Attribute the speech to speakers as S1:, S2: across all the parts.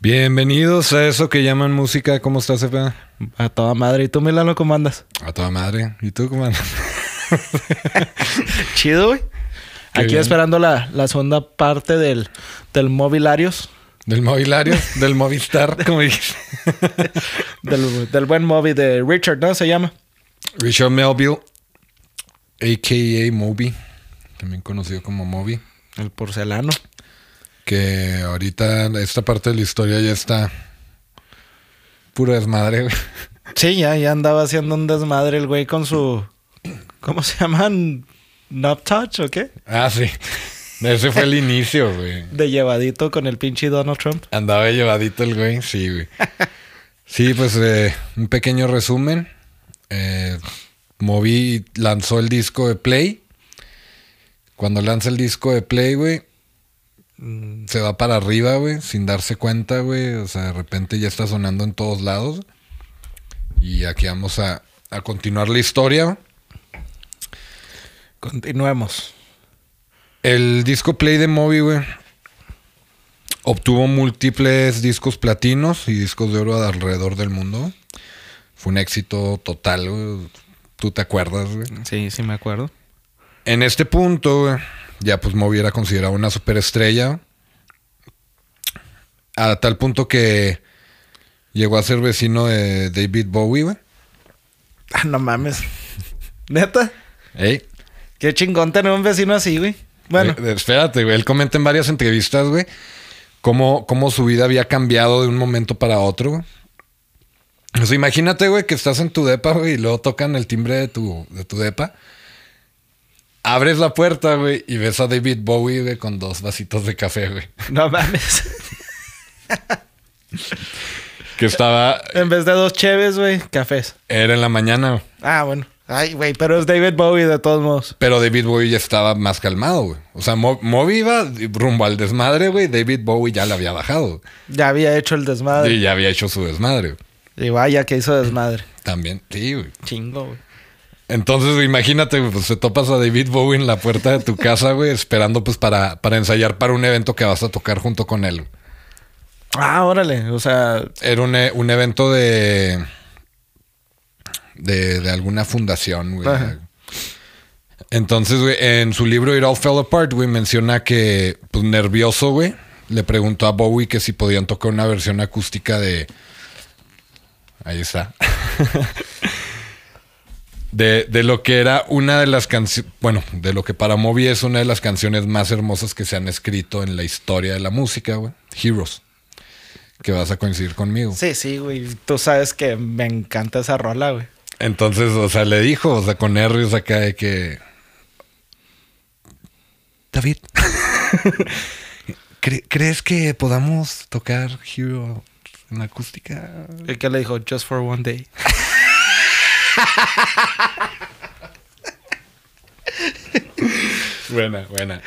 S1: Bienvenidos a eso que llaman música. ¿Cómo estás, Efe?
S2: A toda madre. ¿Y tú, Milano, cómo andas?
S1: A toda madre. ¿Y tú cómo andas?
S2: Chido, güey.
S1: Qué
S2: Aquí
S1: bien.
S2: esperando la, la segunda parte del, del Movilarios.
S1: Del Movilario, del Movistar, como dijiste.
S2: Del, del buen Moby de Richard, ¿no? Se llama.
S1: Richard Melville, a.k.a. Moby, también conocido como Moby.
S2: El porcelano.
S1: Que ahorita esta parte de la historia ya está puro desmadre, güey.
S2: Sí, ya, ya andaba haciendo un desmadre el güey con su... ¿Cómo se llaman? ¿Knob touch o qué?
S1: Ah, sí. Ese fue el inicio, güey.
S2: De llevadito con el pinche Donald Trump.
S1: Andaba llevadito el güey, sí, güey. Sí, pues eh, un pequeño resumen. Eh, lanzó el disco de Play. Cuando lanza el disco de Play, güey, se va para arriba, güey, sin darse cuenta, güey. O sea, de repente ya está sonando en todos lados. Y aquí vamos a, a continuar la historia.
S2: Continuemos.
S1: El disco Play de Moby, güey, obtuvo múltiples discos platinos y discos de oro alrededor del mundo. Fue un éxito total, güey. ¿Tú te acuerdas, güey?
S2: Sí, sí me acuerdo.
S1: En este punto, güey, ya pues Moby era considerado una superestrella. A tal punto que llegó a ser vecino de David Bowie, güey.
S2: Ah, no mames. ¿Neta?
S1: Ey,
S2: Qué chingón tener un vecino así, güey. Bueno,
S1: Eh, espérate, güey. Él comenta en varias entrevistas, güey, cómo, cómo su vida había cambiado de un momento para otro. güey. O sea, imagínate, güey, que estás en tu depa, güey, y luego tocan el timbre de tu, de tu depa. Abres la puerta, güey, y ves a David Bowie, güey, con dos vasitos de café, güey.
S2: no mames.
S1: Que estaba...
S2: en vez de dos cheves, güey, cafés.
S1: Era en la mañana, güey.
S2: Ah, bueno. Ay, güey, pero es David Bowie de todos modos.
S1: Pero David Bowie ya estaba más calmado, güey. O sea, Mo- Moby iba rumbo al desmadre, güey. David Bowie ya le había bajado.
S2: Ya había hecho el desmadre.
S1: Y ya había hecho su desmadre. güey.
S2: Y vaya que hizo desmadre.
S1: También, sí, güey.
S2: Chingo, güey.
S1: Entonces, imagínate, pues te topas a David Bowie en la puerta de tu casa, güey, esperando pues para, para ensayar para un evento que vas a tocar junto con él.
S2: Ah, órale. O sea,
S1: Era un, e- un evento de, de. de alguna fundación, güey.
S2: Ajá.
S1: Entonces, güey, en su libro It All Fell Apart, güey, menciona que, pues nervioso, güey, le preguntó a Bowie que si podían tocar una versión acústica de. Ahí está. de, de lo que era una de las canciones. Bueno, de lo que para Moby es una de las canciones más hermosas que se han escrito en la historia de la música, güey. Heroes. Que vas a coincidir conmigo.
S2: sí, sí, güey. Tú sabes que me encanta esa rola, güey.
S1: Entonces, o sea, le dijo, o sea, con nervios acá de que. David, ¿cre- ¿crees que podamos tocar Hero en acústica?
S2: El que le dijo, just for one day.
S1: Buena, buena.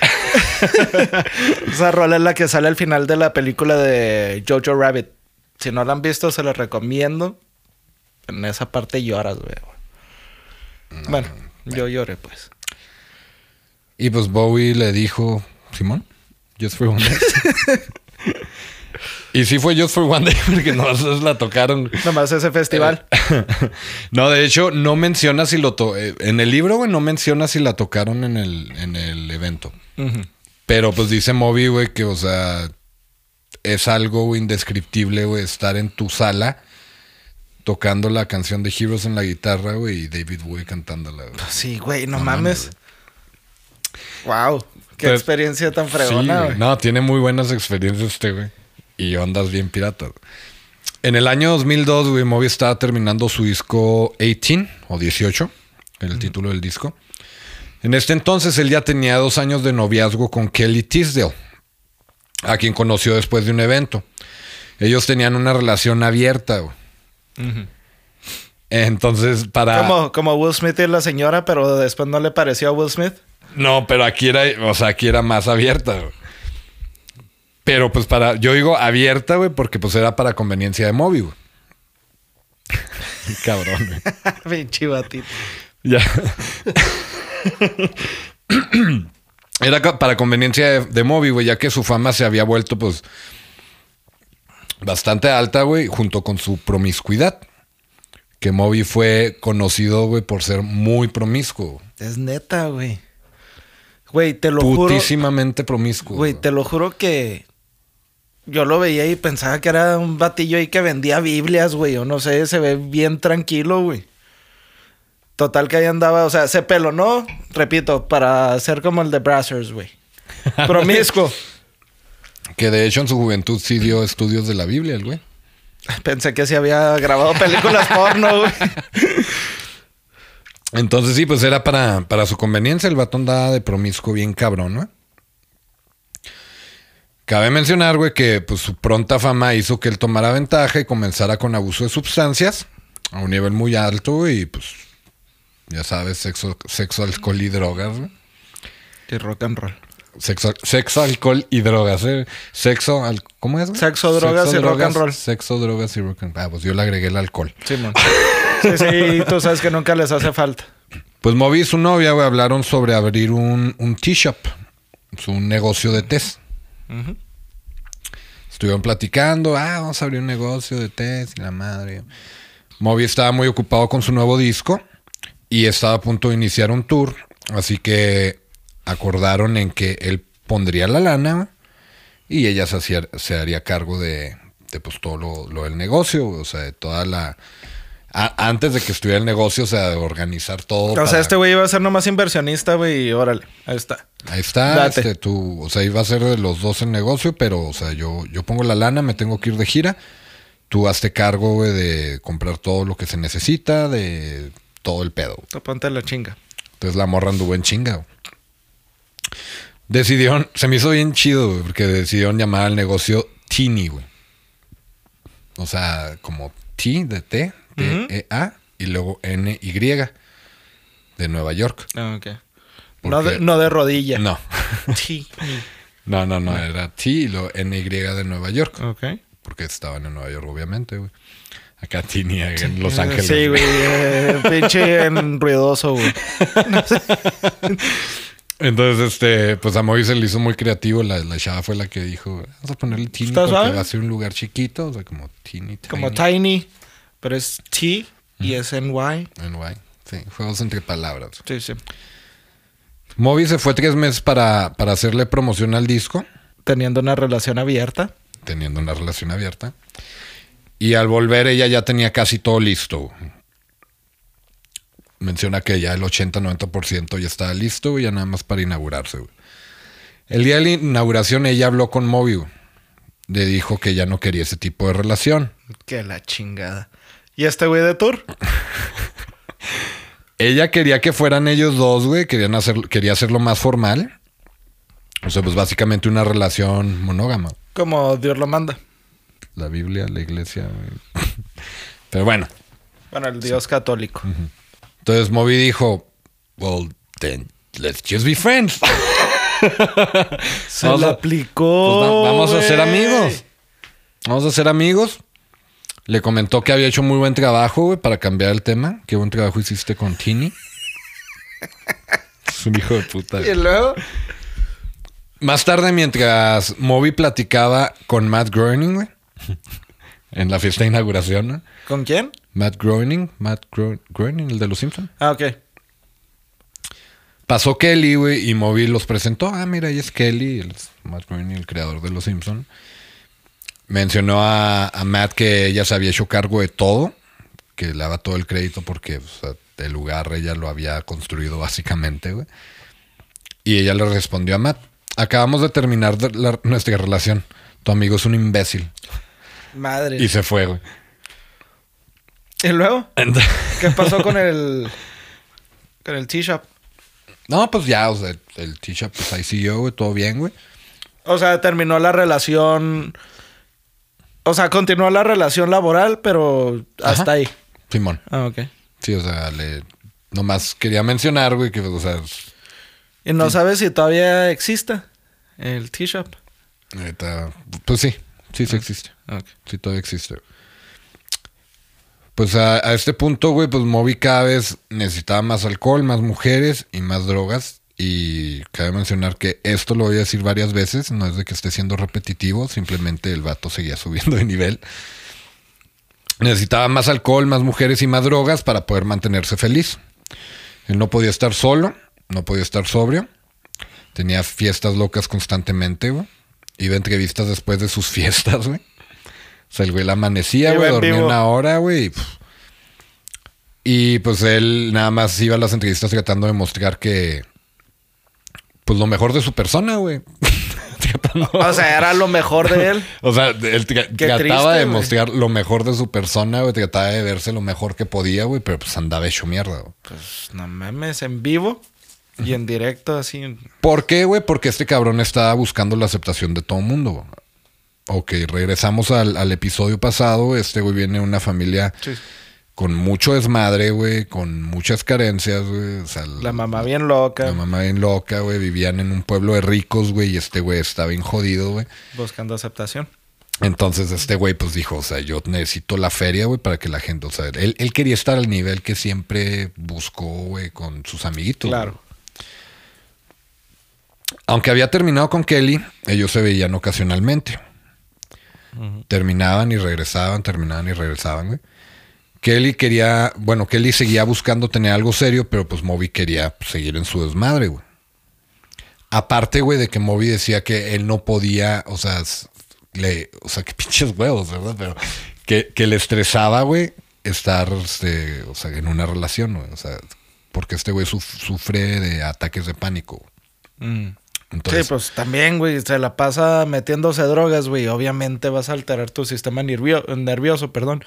S2: Esa rola es la que sale al final de la película de Jojo Rabbit. Si no la han visto, se la recomiendo. En esa parte lloras, güey. bueno, yo lloré, pues.
S1: Y pues Bowie le dijo, Simón, Just for One. Y sí fue Just for One Day porque no la tocaron.
S2: Nomás ese festival.
S1: no, de hecho, no menciona si lo to eh, En el libro, güey, no menciona si la tocaron en el, en el evento. Pero pues dice Moby, güey, que, o sea, es algo indescriptible, güey, estar en tu sala tocando la canción de Heroes en la guitarra, güey, y David Bowie cantándola, güey.
S2: Sí, güey, no,
S1: No
S2: mames. Wow, qué
S1: Pues,
S2: experiencia tan fregona,
S1: güey.
S2: güey.
S1: No, tiene muy buenas experiencias este, güey. Y ondas bien piratas. En el año 2002, güey, Moby estaba terminando su disco 18 o 18, el título del disco. En este entonces él ya tenía dos años de noviazgo con Kelly Tisdale, a quien conoció después de un evento. Ellos tenían una relación abierta, güey. Entonces, para...
S2: Como, como Will Smith y la señora, pero después no le pareció a Will Smith.
S1: No, pero aquí era, o sea, aquí era más abierta, güey. Pero pues para, yo digo abierta, güey, porque pues era para conveniencia de Moby, güey. Cabrón, güey.
S2: Pinche batito.
S1: Ya. Era para conveniencia de, de Moby, güey, ya que su fama se había vuelto, pues, bastante alta, güey, junto con su promiscuidad. Que Moby fue conocido, güey, por ser muy promiscuo.
S2: Es neta, güey. Güey, te lo juro.
S1: Putísimamente promiscuo.
S2: Güey, te lo juro que yo lo veía y pensaba que era un batillo ahí que vendía Biblias, güey. O no sé, se ve bien tranquilo, güey. Total que ahí andaba, o sea, se pelonó, repito, para ser como el de Brazzers, güey. Promiscuo.
S1: Que de hecho en su juventud sí dio estudios de la Biblia, el güey.
S2: Pensé que sí había grabado películas porno, güey.
S1: Entonces sí, pues era para, para su conveniencia. El batón daba de promiscuo bien cabrón, ¿no? Cabe mencionar, güey, que pues, su pronta fama hizo que él tomara ventaja y comenzara con abuso de sustancias a un nivel muy alto y pues, ya sabes, sexo, sexo alcohol y drogas, güey.
S2: Y rock and roll.
S1: Sexo, sexo, alcohol y drogas. ¿eh? Sexo, al- ¿cómo es? güey?
S2: Sexo, drogas y rock and roll.
S1: Sexo, drogas y rock and roll. Ah, pues yo le agregué el alcohol.
S2: Sí, man. Sí, sí, tú sabes que nunca les hace falta.
S1: Pues Moby y su novia, güey, hablaron sobre abrir un, un tea shop. Un negocio de Estuvieron platicando, ah, vamos a abrir un negocio de tés y la madre. Moby estaba muy ocupado con su nuevo disco y estaba a punto de iniciar un tour. Así que acordaron en que él pondría la lana y ella se, haría cargo de, pues todo lo, del negocio, o sea, de toda la... a- antes de que estuviera el negocio, o sea, de organizar todo.
S2: O sea, este güey iba a ser nomás inversionista, güey, y órale, ahí está.
S1: Ahí está,
S2: Date.
S1: este, tú, o sea, iba a ser de los dos el negocio, pero, o sea, yo, yo pongo la lana, me tengo que ir de gira. Tú hazte cargo, güey, de comprar todo lo que se necesita, de todo el pedo.
S2: Tú Ponte la chinga.
S1: Entonces la morra anduvo en chinga. güey. Decidieron, se me hizo bien chido, güey, porque decidieron llamar al negocio Tini, güey. O sea, como T de T, E, A, y luego N, Y, de Nueva York.
S2: Ah, ok.
S1: ¿Por
S2: No de, no de rodilla.
S1: No.
S2: Sí.
S1: No, no, no, era T y luego NY de Nueva York.
S2: Ok.
S1: Porque estaban en Nueva York, obviamente, güey. Acá Tini en Los Ángeles.
S2: Sí, güey. eh, pinche en ruidoso, güey.
S1: Entonces, este, pues a Moby se le hizo muy creativo. La, la chava fue la que dijo, vamos a ponerle Tini
S2: ¿Está
S1: porque va a ser un lugar chiquito, o sea, como Tini, Tiny.
S2: Como tiny, pero es T y es NY.
S1: NY. Sí, juegos entre palabras.
S2: Sí, sí.
S1: Moby se fue tres meses para, para hacerle promoción al disco,
S2: Teniendo una relación abierta.
S1: teniendo una relación abierta. Y al volver ella ya tenía casi todo listo. Menciona que ya el 80-90% ya estaba listo, güey, ya nada más para inaugurarse. El día de la inauguración ella habló con Moby. Le dijo que ya no quería ese tipo de relación.
S2: Que la chingada. ¿Y este güey de tour?
S1: Ella quería que fueran ellos dos, güey. Querían hacer, quería hacerlo más formal. O sea, pues básicamente una relación monógama.
S2: Como Dios lo manda.
S1: La Biblia, la iglesia. güey. Pero bueno.
S2: Bueno, el Dios católico.
S1: Entonces Moby dijo, well, then let's just be friends.
S2: Se
S1: a-
S2: aplicó.
S1: Pues va- vamos a ser amigos. Vamos a ser amigos. Le comentó que había hecho muy buen trabajo, güey, para cambiar el tema. Qué buen trabajo hiciste con Tini. es un hijo de puta.
S2: Y luego.
S1: Más tarde, mientras Moby platicaba con Matt Groening, güey, en la fiesta de inauguración, ¿no?
S2: ¿Con quién?
S1: Matt Groening, Matt Gro- Groening, el de los Simpsons.
S2: Ah, ok.
S1: Pasó Kelly, güey, y Moby los presentó. Ah, mira, ahí es Kelly, el Matt Groening, el creador de Los Simpson. Mencionó a, a Matt que ella se había hecho cargo de todo, que le daba todo el crédito porque o sea, el lugar ella lo había construido básicamente, güey. Y ella le respondió a Matt, acabamos de terminar la- nuestra relación. Tu amigo es un imbécil.
S2: Madre.
S1: Y se fue, güey.
S2: ¿Y luego? ¿Qué pasó con el. con el T-Shop?
S1: No, pues ya, o sea, el t-shirt pues ahí siguió, güey, todo bien, güey.
S2: O sea, terminó la relación. O sea, continuó la relación laboral, pero hasta
S1: Ajá.
S2: ahí.
S1: Simón.
S2: Ah, ok.
S1: Sí, o sea, le... Nomás quería mencionar, güey, que, o sea,
S2: ¿Y no sabes si todavía existe el T-Shop?
S1: ahorita... Pues sí, sí, sí existe.
S2: Ok.
S1: Sí, todavía existe. Pues a, a este punto, güey, pues Moby cada vez necesitaba más alcohol, más mujeres y más drogas. Y cabe mencionar que esto lo voy a decir varias veces, no es de que esté siendo repetitivo, simplemente el vato seguía subiendo de nivel. Necesitaba más alcohol, más mujeres y más drogas para poder mantenerse feliz. Él no podía estar solo, no podía estar sobrio. Tenía fiestas locas constantemente, güey. Iba a entrevistas después de sus fiestas, güey. O sea, el güey la amanecía, güey, dormía
S2: vivo.
S1: una hora, güey. Y pues él nada más iba a las entrevistas tratando de mostrar que. Pues lo mejor de su persona, güey.
S2: O sea, era lo mejor de él.
S1: o sea, él trataba
S2: triste,
S1: de mostrar lo mejor de su persona, güey. Trataba de verse lo mejor que podía, güey. Pero pues andaba hecho mierda, güey.
S2: Pues no mames, en vivo y en directo, así.
S1: ¿Por qué, güey? Porque este cabrón estaba buscando la aceptación de todo el mundo. güey. Ok, regresamos al, al episodio pasado. Este güey viene de una familia
S2: Sí.
S1: Con mucho desmadre, güey, con muchas carencias, güey. O sea,
S2: La mamá bien loca,
S1: La mamá bien loca, güey. Vivían en un pueblo de ricos, güey, y este güey estaba bien jodido, güey.
S2: buscando aceptación.
S1: Entonces este güey pues dijo, o sea, yo necesito la feria, güey, para que la gente, o sea, él, él quería estar al nivel que siempre buscó, güey, con sus amiguitos.
S2: Claro.
S1: Aunque había terminado con Kelly, ellos se veían ocasionalmente. Terminaban y regresaban, terminaban y regresaban, güey. Kelly quería, bueno, Kelly seguía buscando tener algo serio, pero pues Moby quería seguir en su desmadre, güey. Aparte, güey, de que Moby decía que él no podía, o sea, le, o sea, que pinches huevos, ¿verdad? Pero que, que le estresaba, güey, estar, este, o sea, en una relación, güey. O sea, porque este güey suf- sufre de ataques de pánico. güey.
S2: Mm.
S1: Entonces,
S2: sí, pues también, güey, se la pasa metiéndose drogas, güey. Obviamente vas a alterar tu sistema nervio- nervioso, perdón.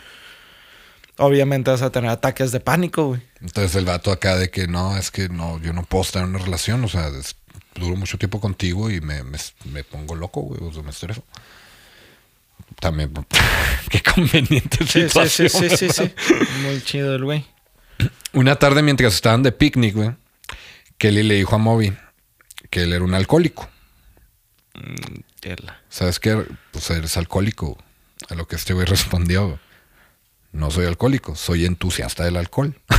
S2: Obviamente vas a tener ataques de pánico, güey.
S1: entonces el vato acá de que no, es que no, yo no puedo estar en una relación, o sea, es- duro mucho tiempo contigo y me, me, me pongo loco, güey, o sea, me estreso. También, qué conveniente
S2: Sí, sí,
S1: situación.
S2: sí, sí, sí, sí. Muy chido el güey.
S1: Una tarde mientras estaban de picnic, güey, Kelly le dijo a Moby que él era un alcohólico.
S2: Tela.
S1: ¿Sabes qué? Pues eres alcohólico. A lo que este güey respondió. güey. No soy alcohólico, soy entusiasta del alcohol.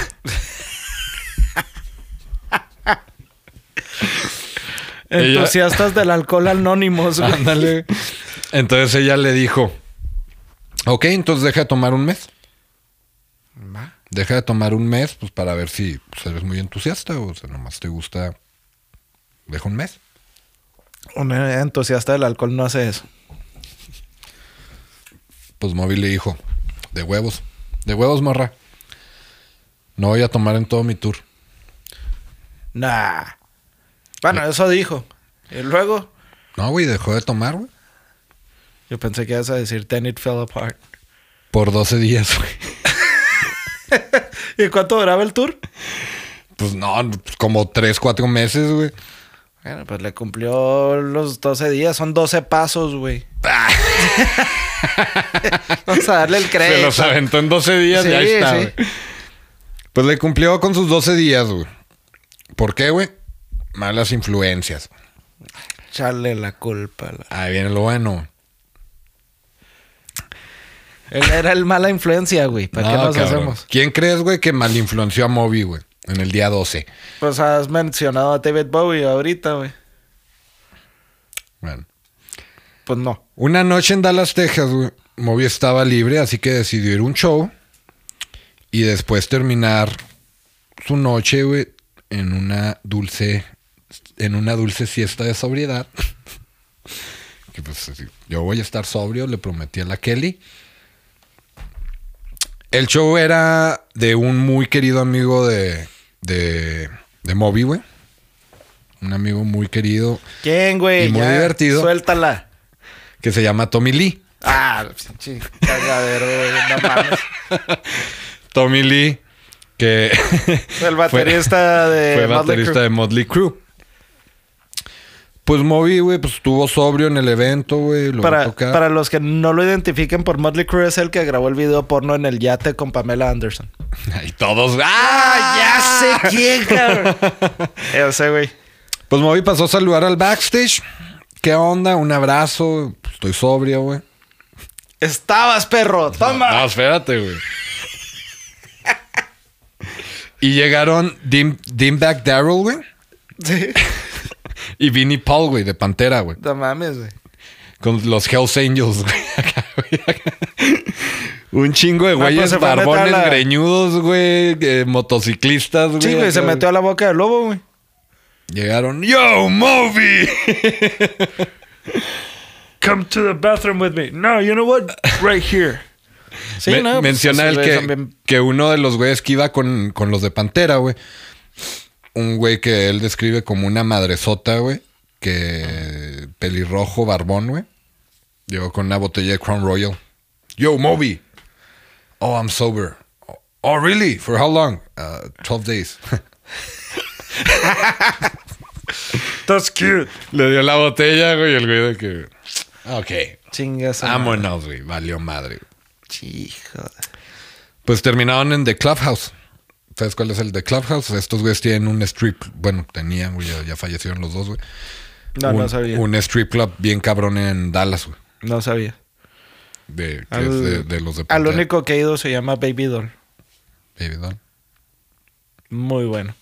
S1: Ella-
S2: Entusiastas del alcohol anónimos.
S1: Ándale. Entonces ella le dijo, ok, entonces deja de tomar un mes.
S2: Va.
S1: Deja de tomar un mes, pues para ver si pues, eres muy entusiasta o sea, nomás te gusta. Deja un mes.
S2: Un entusiasta del alcohol no hace eso.
S1: Pues Móvil le dijo, de huevos, de huevos, morra. No voy a tomar en todo mi tour.
S2: Nah. Bueno, eso dijo. Y luego,
S1: No, güey, dejó de tomar, güey.
S2: yo pensé que ibas a decir, then it fell apart.
S1: Por 12 días, güey.
S2: ¿Y cuánto duraba el tour?
S1: Pues no, como 3, 4 meses, güey.
S2: Bueno, pues le cumplió los 12 días. Son 12 pasos, güey. Vamos a darle el crédito.
S1: Se los aventó en 12 días y ahí está,
S2: sí.
S1: güey. Pues le cumplió con sus 12 días, güey. ¿Por qué, güey? Malas influencias.
S2: Echarle la culpa. la-
S1: Ahí viene lo bueno.
S2: Él era el mala influencia, güey. ¿Para qué
S1: No,
S2: nos
S1: cabrón.
S2: hacemos?
S1: ¿Quién crees, güey, que mal influenció a Moby, güey? En el día 12.
S2: Pues has mencionado a David Bowie ahorita, güey.
S1: Bueno.
S2: Pues no.
S1: Una noche en Dallas, Texas, güey. Moby estaba libre, así que decidió ir a un show. Y después terminar su noche, güey, en una dulce. En una dulce siesta de sobriedad. que pues yo voy a estar sobrio, le prometí a la Kelly. El show era de un muy querido amigo de. de. de Moby, güey. Un amigo muy querido
S2: ¿Quién, güey?
S1: Y muy
S2: Ya,
S1: divertido.
S2: Suéltala.
S1: Que se llama Tommy Lee.
S2: Ah, pinche cagadero, güey. No mames.
S1: Tommy Lee, que
S2: El baterista de
S1: fue
S2: Motley
S1: baterista
S2: Crue.
S1: de Motley Crue. Pues Moby, güey, pues estuvo sobrio en el evento, güey. Lo
S2: Para, para los que no lo identifiquen por Motley Crue, es el que grabó el video porno en el yate con Pamela Anderson.
S1: Y todos. ¡Ah!
S2: ya sé quién, cabrón. Yo sé, güey.
S1: Pues Moby pasó a saludar al backstage. ¿Qué onda? Un abrazo. Pues, Estoy sobrio, güey.
S2: Estabas, perro. Toma.
S1: No, espérate, güey. y llegaron Dim, Dimback Darrell, güey.
S2: Sí.
S1: Y Vinnie Paul, güey, de Pantera, güey.
S2: No mames, güey.
S1: Con los Hells Angels, güey. Acá, güey, acá. Un chingo de
S2: No, pues
S1: güeyes
S2: meter a
S1: barbones,
S2: la-
S1: greñudos, güey. eh, motociclistas, güey.
S2: Sí, güey, se metió a la boca del lobo, güey.
S1: Llegaron. ¡Yo, Moby!
S2: Come to the bathroom with me. No, you know what? Right here. Sí,
S1: Me-
S2: no, pues,
S1: menciona el que, que uno de los güeyes que iba con, con los de Pantera, güey. Un güey que él describe como una madresota, güey. Que pelirrojo, barbón, güey. Llegó con una botella de Crown Royal. Yo, Moby. Oh, I'm sober. Oh, really? For how long? Uh, 12 days.
S2: That's cute.
S1: Le dio la botella, güey, y el güey de que... Ok.
S2: Chingas.
S1: Vámonos, güey. Valió madre.
S2: Hijo.
S1: Pues terminaron en The Clubhouse. ¿Sabes cuál es el The Clubhouse? Estos güeyes tienen un strip... Bueno, tenían, güey. Ya, ya fallecieron los dos, güey.
S2: No,
S1: un,
S2: no sabía.
S1: Un strip club bien cabrón en Dallas, güey.
S2: No sabía.
S1: De, que
S2: Al-
S1: es de, de los de
S2: Al único que he ido se llama Baby Doll.
S1: Baby doll.
S2: Muy bueno.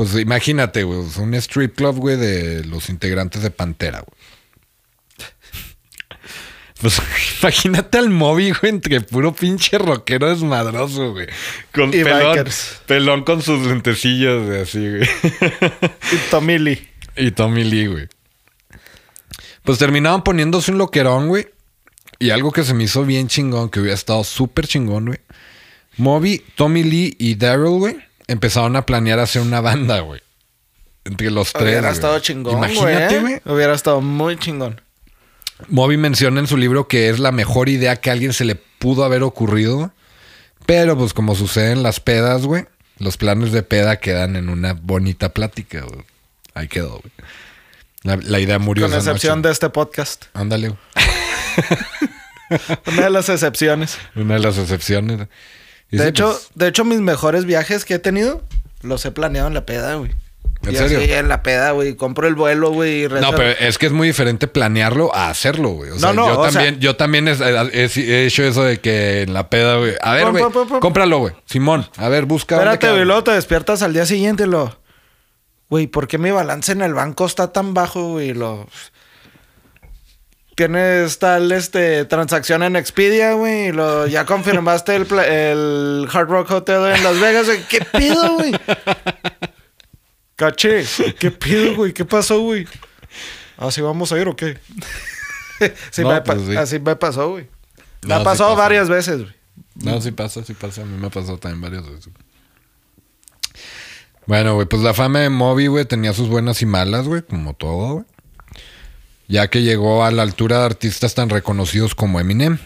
S1: Pues imagínate, güey. Un strip club, güey, de los integrantes de Pantera, güey. Pues imagínate al Moby, güey, entre puro pinche rockero desmadroso, güey. Con
S2: Y
S1: pelón,
S2: bikers.
S1: pelón con sus lentecillos de así, güey.
S2: Y Tommy Lee.
S1: y Tommy Lee, güey. Pues terminaban poniéndose un loquerón, güey. Y algo que se me hizo bien chingón, que hubiera estado súper chingón, güey. Moby, Tommy Lee y Daryl, güey, empezaron a planear hacer una banda, güey. Entre los tres.
S2: Hubiera
S1: güey.
S2: estado chingón, güey.
S1: Imagínate,
S2: ¿eh?
S1: güey.
S2: Hubiera estado muy chingón.
S1: Moby menciona en su libro que es la mejor idea que a alguien se le pudo haber ocurrido. Pero, pues, como sucede en las pedas, güey, los planes de peda quedan en una bonita plática, güey. Ahí quedó, güey. La, la idea murió
S2: Con excepción
S1: noche.
S2: de este podcast.
S1: Ándale, güey.
S2: Una de las excepciones.
S1: Una de las excepciones.
S2: De hecho,
S1: pues,
S2: de hecho, mis mejores viajes que he tenido los he planeado en la peda, güey.
S1: ¿En
S2: Y
S1: serio?
S2: en la peda, güey. Compro el vuelo, güey. y
S1: no, pero es que es muy diferente planearlo a hacerlo, güey. O sea,
S2: No, no,
S1: yo
S2: o
S1: también,
S2: sea-
S1: yo también es- he, he hecho eso de que en la peda, güey. A ver, güey, cómpralo, güey. Simón, a ver, busca.
S2: Espérate, güey. Luego te despiertas al día siguiente y lo... Güey, ¿por qué mi balance en el banco está tan bajo, güey? Lo... Tienes tal este, transacción en Expedia, güey. Y lo... ya confirmaste el, Hard Rock Hotel en Las Vegas, güey. ¿Qué pido, güey? Caché. ¿Qué pido, güey? ¿Qué pasó, güey? ¿Así vamos a ir o qué? Sí,
S1: No,
S2: me pa-
S1: pues sí.
S2: Así me pasó, güey. Me
S1: No,
S2: ha
S1: sí
S2: pasado
S1: pasa.
S2: varias veces, güey.
S1: No, sí pasa, sí pasa. A mí me ha pasado también varias veces. Bueno, güey, pues la fama de Moby, güey, tenía sus buenas y malas, güey, como todo, güey. Ya que llegó a la altura de artistas tan reconocidos como Eminem.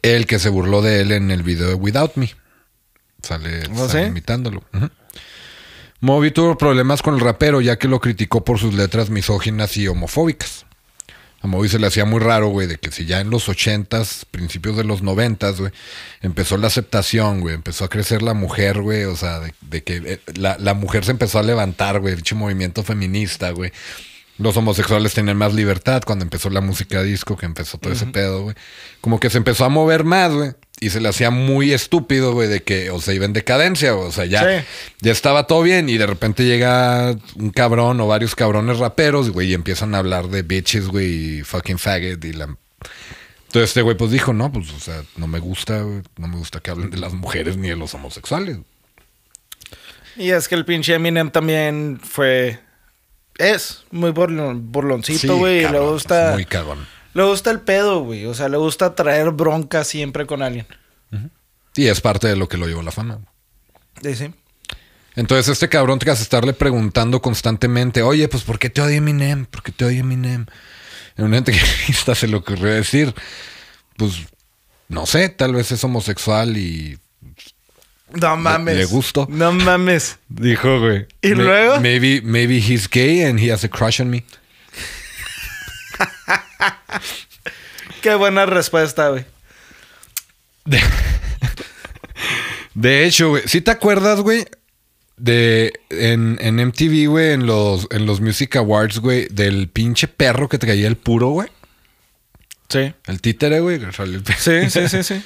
S1: El que se burló de él en el video de Without Me. Sale,
S2: ¿Oh,
S1: sale
S2: sí?
S1: imitándolo. Moby tuvo problemas con el rapero ya que lo criticó por sus letras misóginas y homofóbicas. A Moby se le hacía muy raro, güey, de que si ya en los ochentas, principios de los noventas, güey, empezó la aceptación, güey, empezó a crecer la mujer, güey, o sea, de, de que eh, la, la mujer se empezó a levantar, güey, el pinche movimiento feminista, güey. Los homosexuales tenían más libertad cuando empezó la música disco, que empezó todo ese pedo, güey. Como que se empezó a mover más, güey. Y se le hacía muy estúpido, güey, de que, o sea, iba en decadencia, güey. O sea, ya,
S2: Sí.
S1: ya estaba todo bien y de repente llega un cabrón o varios cabrones raperos, güey, y empiezan a hablar de bitches, güey, y fucking faggot y la... Entonces este güey pues dijo, no, pues, o sea, no me gusta, güey, no me gusta que hablen de las mujeres ni de los homosexuales.
S2: Y es que el pinche Eminem también fue. Es muy burlon- burloncito, güey. le gusta.
S1: Muy cagón.
S2: Le gusta el pedo, güey. O sea, le gusta traer bronca siempre con alguien.
S1: Y es parte de lo que lo llevó a la fama.
S2: Sí, sí.
S1: Entonces este cabrón tras estarle preguntando constantemente, oye, pues ¿por qué te odia Eminem? ¿Por qué te odia Eminem? En una entrevista se le ocurrió decir, pues, no sé, tal vez es homosexual y
S2: No mames.
S1: le gustó.
S2: No mames.
S1: dijo, güey.
S2: ¿Y
S1: "May-
S2: luego?
S1: Maybe, maybe he's gay and he has a crush on me.
S2: Qué buena respuesta, güey.
S1: De, de hecho, güey, ¿sí te acuerdas, güey? De en, en MTV, güey, en los, en los Music Awards, güey, del pinche perro que traía el puro, güey.
S2: Sí.
S1: El títere, güey.
S2: Sí, sí, sí, sí.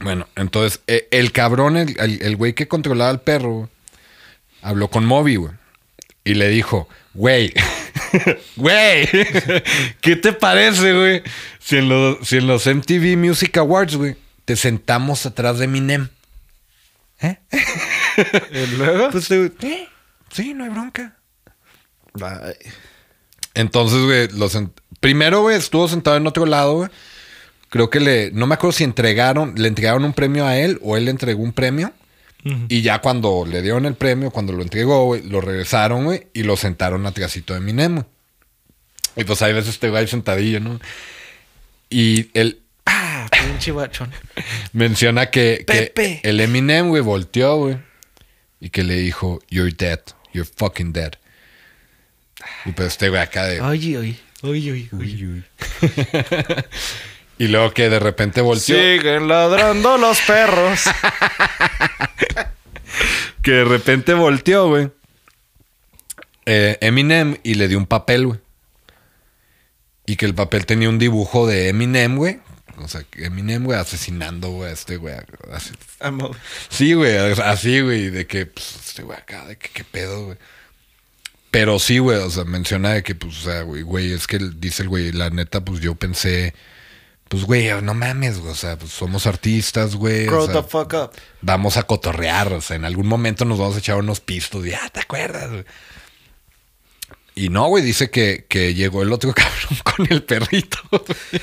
S1: Bueno, entonces, eh, el cabrón, el, güey que controlaba al perro, habló con Moby, güey. Y le dijo, güey, güey, ¿qué te parece, güey? Si en, los, si en los MTV Music Awards, güey, te sentamos atrás de Eminem. ¿Eh?
S2: ¿Y luego?
S1: Pues, ¿eh? Sí, no hay bronca. Entonces, güey, lo sent- primero, güey, estuvo sentado en otro lado, güey. Creo que le, no me acuerdo si entregaron, le entregaron un premio a él o él le entregó un premio. Y ya cuando le dieron el premio, cuando lo entregó, güey, lo regresaron, güey, y lo sentaron atrásito de Eminem, güey. Y pues ahí ves este güey sentadillo, ¿no? Y él
S2: Ah, pinche bachón.
S1: menciona que, que
S2: Pepe.
S1: el Eminem, güey, volteó, güey. Y que le dijo, you're dead, you're fucking dead. Y pues este güey acá de...
S2: Oye, oye. Oye, oye, oye.
S1: Y luego que de repente volteó.
S2: Siguen ladrando los perros.
S1: Que de repente volteó, güey. eh, Eminem y le dio un papel, güey. Y que el papel tenía un dibujo de Eminem, güey. O sea, Eminem, güey, asesinando, güey, a este güey. así-. Sí, güey, así, güey, de que, pues, este güey acá, de que qué pedo, güey. Pero sí, güey, o sea, menciona de que, pues, o sea, güey, güey, es que dice el güey, la neta, pues yo pensé, pues, güey, no mames, güey, o sea, pues somos artistas, güey. o
S2: Grow
S1: sea,
S2: the fuck up.
S1: vamos a cotorrear, o sea, en algún momento nos vamos a echar unos pistos y, ah, ¿te acuerdas? güey? Y no, güey, dice que, que llegó el otro cabrón con el perrito. güey.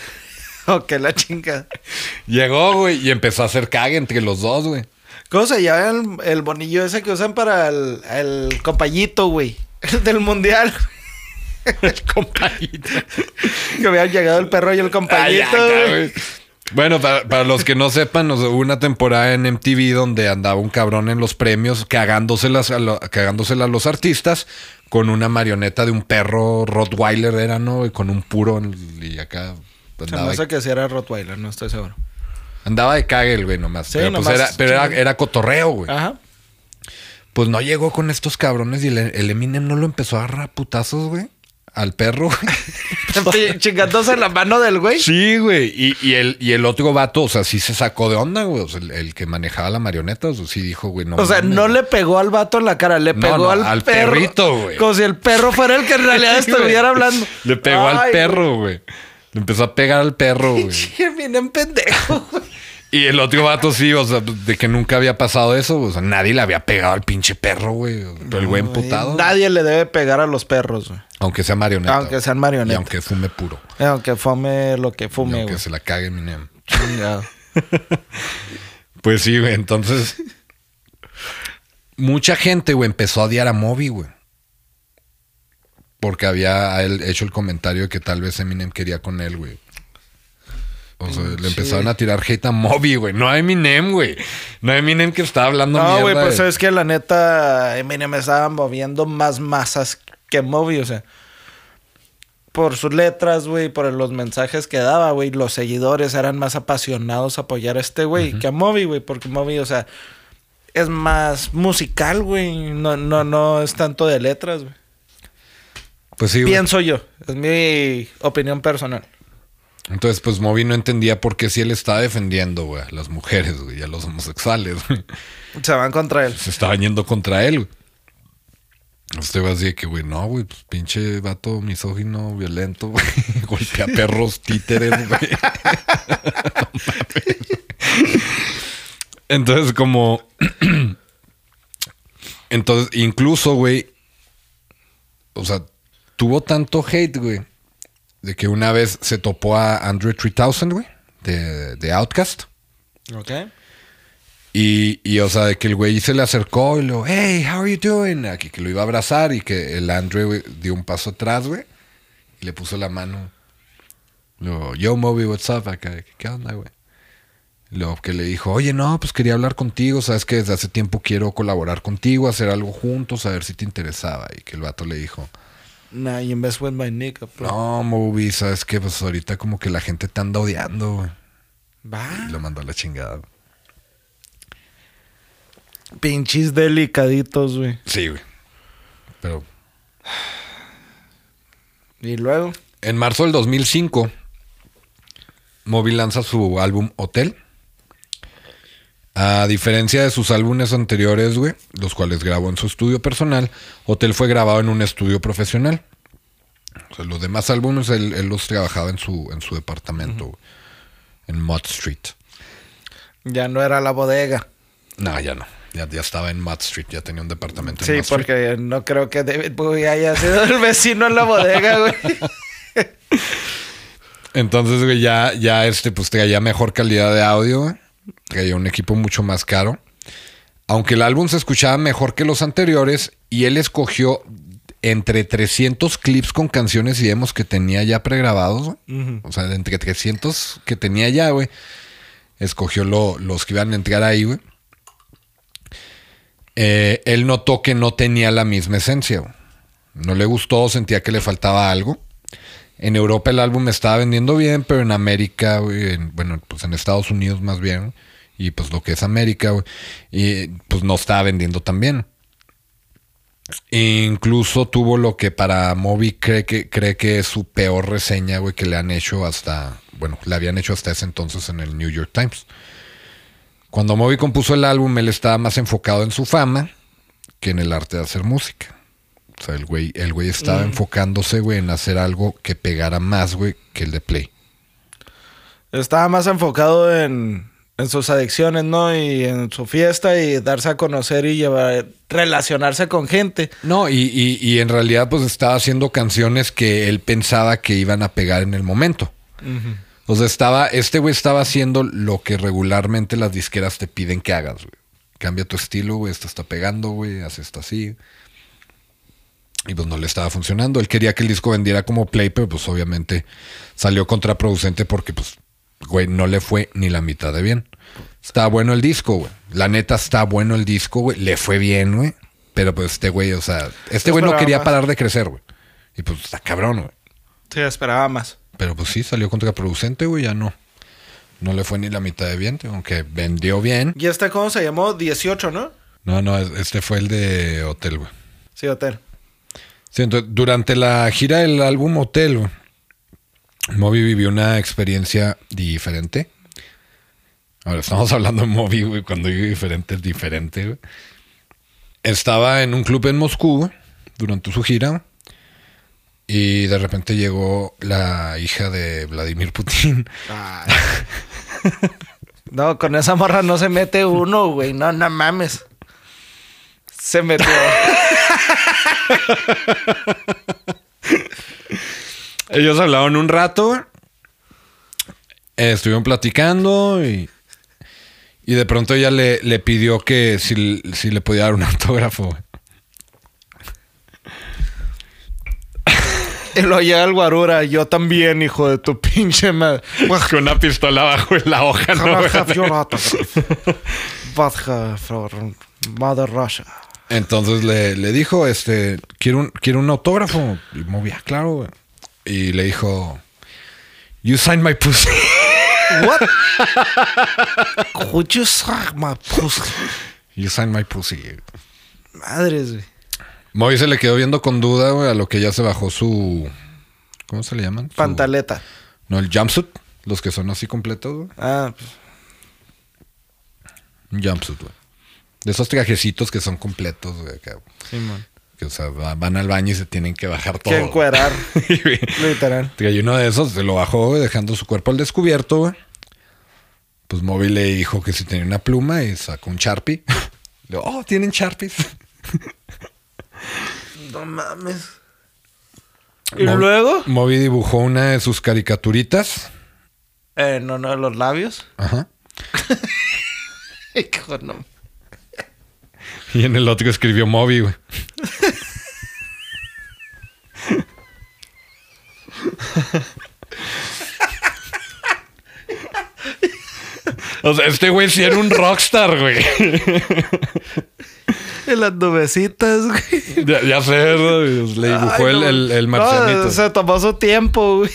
S2: Ok, la chinga.
S1: Llegó, güey, y empezó a hacer cague entre los dos, güey.
S2: ¿Cómo se llama el, el bonillo ese que usan para el, el compayito, güey? El del mundial.
S1: El compañito.
S2: Que había llegado el perro y el
S1: Ay,
S2: güey.
S1: Bueno, para, para los que no sepan, hubo una temporada en MTV donde andaba un cabrón en los premios cagándoselas a, lo- cagándosela a los artistas con una marioneta de un perro Rottweiler, era, ¿no? Y con un puro y acá
S2: Se me
S1: andaba,
S2: que sí era Rottweiler, no estoy seguro.
S1: andaba de cague el güey nomás.
S2: Sí,
S1: pero pues
S2: nomás
S1: era, pero era, cotorreo, güey.
S2: Ajá.
S1: Pues no llegó con estos cabrones y el, el Eminem no lo empezó a agarrar a putazos, güey. Al perro.
S2: Chingándose la mano del güey.
S1: Sí, güey. Y, y el, y el otro vato, o sea, sí se sacó de onda, güey. O sea, el, el que manejaba la marioneta, o sea, sí dijo, güey, no.
S2: O sea,
S1: mames,
S2: no le pegó al vato en la cara, le pegó
S1: no,
S2: al,
S1: al
S2: perro.
S1: perrito, güey.
S2: Como si el perro fuera el que en realidad
S1: Sí,
S2: estuviera hablando.
S1: Le pegó al perro, güey. Le empezó a pegar al perro, güey.
S2: Pinche Eminem pendejo, güey.
S1: Y el otro vato sí, o sea, de que nunca había pasado eso. O sea, nadie le había pegado al pinche perro, güey. Pero el güey emputado.
S2: Nadie le debe pegar a los perros, güey.
S1: Aunque sea marioneta.
S2: Aunque sean
S1: Y
S2: marionetas.
S1: aunque fume puro.
S2: Aunque fume lo que
S1: Y
S2: fume,
S1: aunque
S2: güey.
S1: se la cague Eminem.
S2: Chingado.
S1: Pues sí, güey. Entonces. mucha gente, güey, empezó a odiar a Moby, güey. Porque había a él hecho el comentario de que tal vez Eminem quería con él, güey. O sea, le empezaron a tirar hate a Moby, güey. No a Eminem, güey. No a Eminem que estaba hablando
S2: No, güey,
S1: mierda
S2: pues
S1: de-
S2: es que la neta Eminem estaba moviendo más masas que Moby, o sea. Por sus letras, güey, por los mensajes que daba, güey. Los seguidores eran más apasionados a apoyar a este güey que a Moby, güey. Porque Moby, o sea, es más musical, güey. No, no, no es tanto de letras, güey.
S1: Pues sí, güey.
S2: Pienso yo. Es mi opinión personal.
S1: Entonces, pues Moby no entendía por qué si él estaba defendiendo, güey, a las mujeres, güey, a los homosexuales, güey.
S2: Se van contra él.
S1: Se estaban yendo contra él, güey. Usted va a decir que, güey, no, güey, pues pinche vato misógino, violento, güey. Golpea perros, títeres, güey. Entonces, como. Entonces, incluso, güey. O sea, tuvo tanto hate, güey. De que una vez se topó a Andrew 3000, güey. De, de Outcast.
S2: Ok.
S1: Y, y, o sea, de que el güey se le acercó y lo, hey, how are you doing? Aquí que lo iba a abrazar y que el Andrew güey, dio un paso atrás, güey. Y le puso la mano. Luego, yo, Moby, what's up? Acá, ¿qué onda, güey? Luego que le dijo, oye, no, pues quería hablar contigo. Sabes que desde hace tiempo quiero colaborar contigo, hacer algo juntos, a ver si te interesaba. Y que el vato le dijo,
S2: Nah, you mess with my nigga, bro.
S1: no, Moby, sabes que pues ahorita como que la gente te anda odiando, güey.
S2: Va.
S1: Y lo mandó a la chingada.
S2: Pinches delicaditos, güey.
S1: Sí, güey. Pero
S2: Y luego.
S1: En marzo del 2005, Moby lanza su álbum Hotel. A diferencia de sus álbumes anteriores, güey, los cuales grabó en su estudio personal, Hotel fue grabado en un estudio profesional. O sea, los demás álbumes él, él los trabajaba en su, en su departamento, güey, en Mud Street.
S2: Ya no era la bodega.
S1: No, ya no. Ya, ya estaba en Mud Street, ya tenía un departamento en
S2: Sí,
S1: Mud Street.
S2: porque no creo que David Bowie haya sido el vecino en la bodega, güey.
S1: Entonces, güey, ya, ya este, pues traía mejor calidad de audio, güey. Traía un equipo mucho más caro. Aunque el álbum se escuchaba mejor que los anteriores, y él escogió entre 300 clips con canciones y demos que tenía ya pregrabados. O sea, de entre 300 que tenía ya, güey. Escogió lo- los que iban a entrar ahí, güey. Eh, él notó que no tenía la misma esencia, güey. No le gustó, sentía que le faltaba algo. En Europa el álbum estaba vendiendo bien, pero en América, en- bueno, pues en Estados Unidos más bien, y pues lo que es América, güey, y pues no estaba vendiendo tan bien. E incluso tuvo lo que para Moby cree que, cree que es su peor reseña, güey, que le han hecho hasta, bueno, le habían hecho hasta ese entonces en el New York Times. Cuando Moby compuso el álbum, él estaba más enfocado en su fama que en el arte de hacer música. O sea, el güey, el güey estaba enfocándose, güey, en hacer algo que pegara más, güey, que el de Play.
S2: Estaba más enfocado en, en sus adicciones, ¿no? Y en su fiesta y darse a conocer y llevar, relacionarse con gente.
S1: No, y, y- y en realidad, pues estaba haciendo canciones que él pensaba que iban a pegar en el momento. O sea, estaba, este güey estaba haciendo lo que regularmente las disqueras te piden que hagas, güey. Cambia tu estilo, güey, esto está pegando, güey, haz esto así. Y pues no le estaba funcionando. Él quería que el disco vendiera como play, pero pues obviamente salió contraproducente porque pues, güey, no le fue ni la mitad de bien. Está bueno el disco, güey. La neta está bueno el disco, güey. Le fue bien, güey. Pero pues este güey, o sea, este güey no quería
S2: más.
S1: parar de crecer, güey. Y pues está cabrón, güey.
S2: Sí, esperaba más.
S1: Pero pues sí, salió contraproducente, güey, ya no. No le fue ni la mitad de bien, aunque vendió bien.
S2: ¿Y este cómo se llamó? 18, ¿no?
S1: No, no, es- este fue el de Hotel, güey.
S2: Sí, hotel.
S1: Sí, entonces, durante la gira del álbum Hotel, Moby vivió una experiencia diferente. Ahora estamos hablando de Moby, güey, cuando digo diferente es diferente, güey. Estaba en un club en Moscú durante su gira y de repente llegó la hija de Vladimir Putin.
S2: No, con esa morra no se mete uno, güey. No, no mames. Se metió.
S1: Ellos hablaron un rato. Eh, estuvieron platicando y, y de pronto ella le, le pidió que si, si le podía dar un autógrafo.
S2: y lo llega el guarura. Yo también, hijo de tu pinche madre.
S1: Con una pistola abajo en la hoja?
S2: Vodka for Mother Russia.
S1: Entonces le, le dijo, este, quiero un, quiero un autógrafo. Y movía, claro, güey. Y le dijo, You sign my pussy.
S2: What? Would you suck my pussy?
S1: You sign my pussy.
S2: Madres, güey.
S1: Moby se le quedó viendo con duda, güey, a lo que ya se bajó su. ¿Cómo se le llaman? Su-
S2: Pantaleta.
S1: No, el jumpsuit. Los que son así completos, güey.
S2: Ah, pues.
S1: Un jumpsuit, güey. De esos trajecitos que son completos, güey. Que,
S2: Simón.
S1: que, o sea, va- van al baño y se tienen que bajar todo.
S2: Que encuerar. Literal.
S1: Traía uno de esos, se lo bajó, güey, dejando su cuerpo al descubierto, güey. Pues Moby le dijo que si tenía una pluma y sacó un Sharpie. Le dijo, oh, ¿tienen Sharpies?
S2: No mames. ¿Y
S1: Moby-
S2: luego?
S1: Moby dibujó una de sus caricaturitas.
S2: Eh, no, no, los labios.
S1: Ajá.
S2: Hijo, no.
S1: Y en el otro escribió Moby, güey. O sea, este güey sí era un rockstar, güey.
S2: Y las nubecitas, güey.
S1: ya, ya sé, ¿no? le dibujó
S2: Ay,
S1: el,
S2: no.
S1: el, el marcianito.
S2: No, se tomó su tiempo, güey.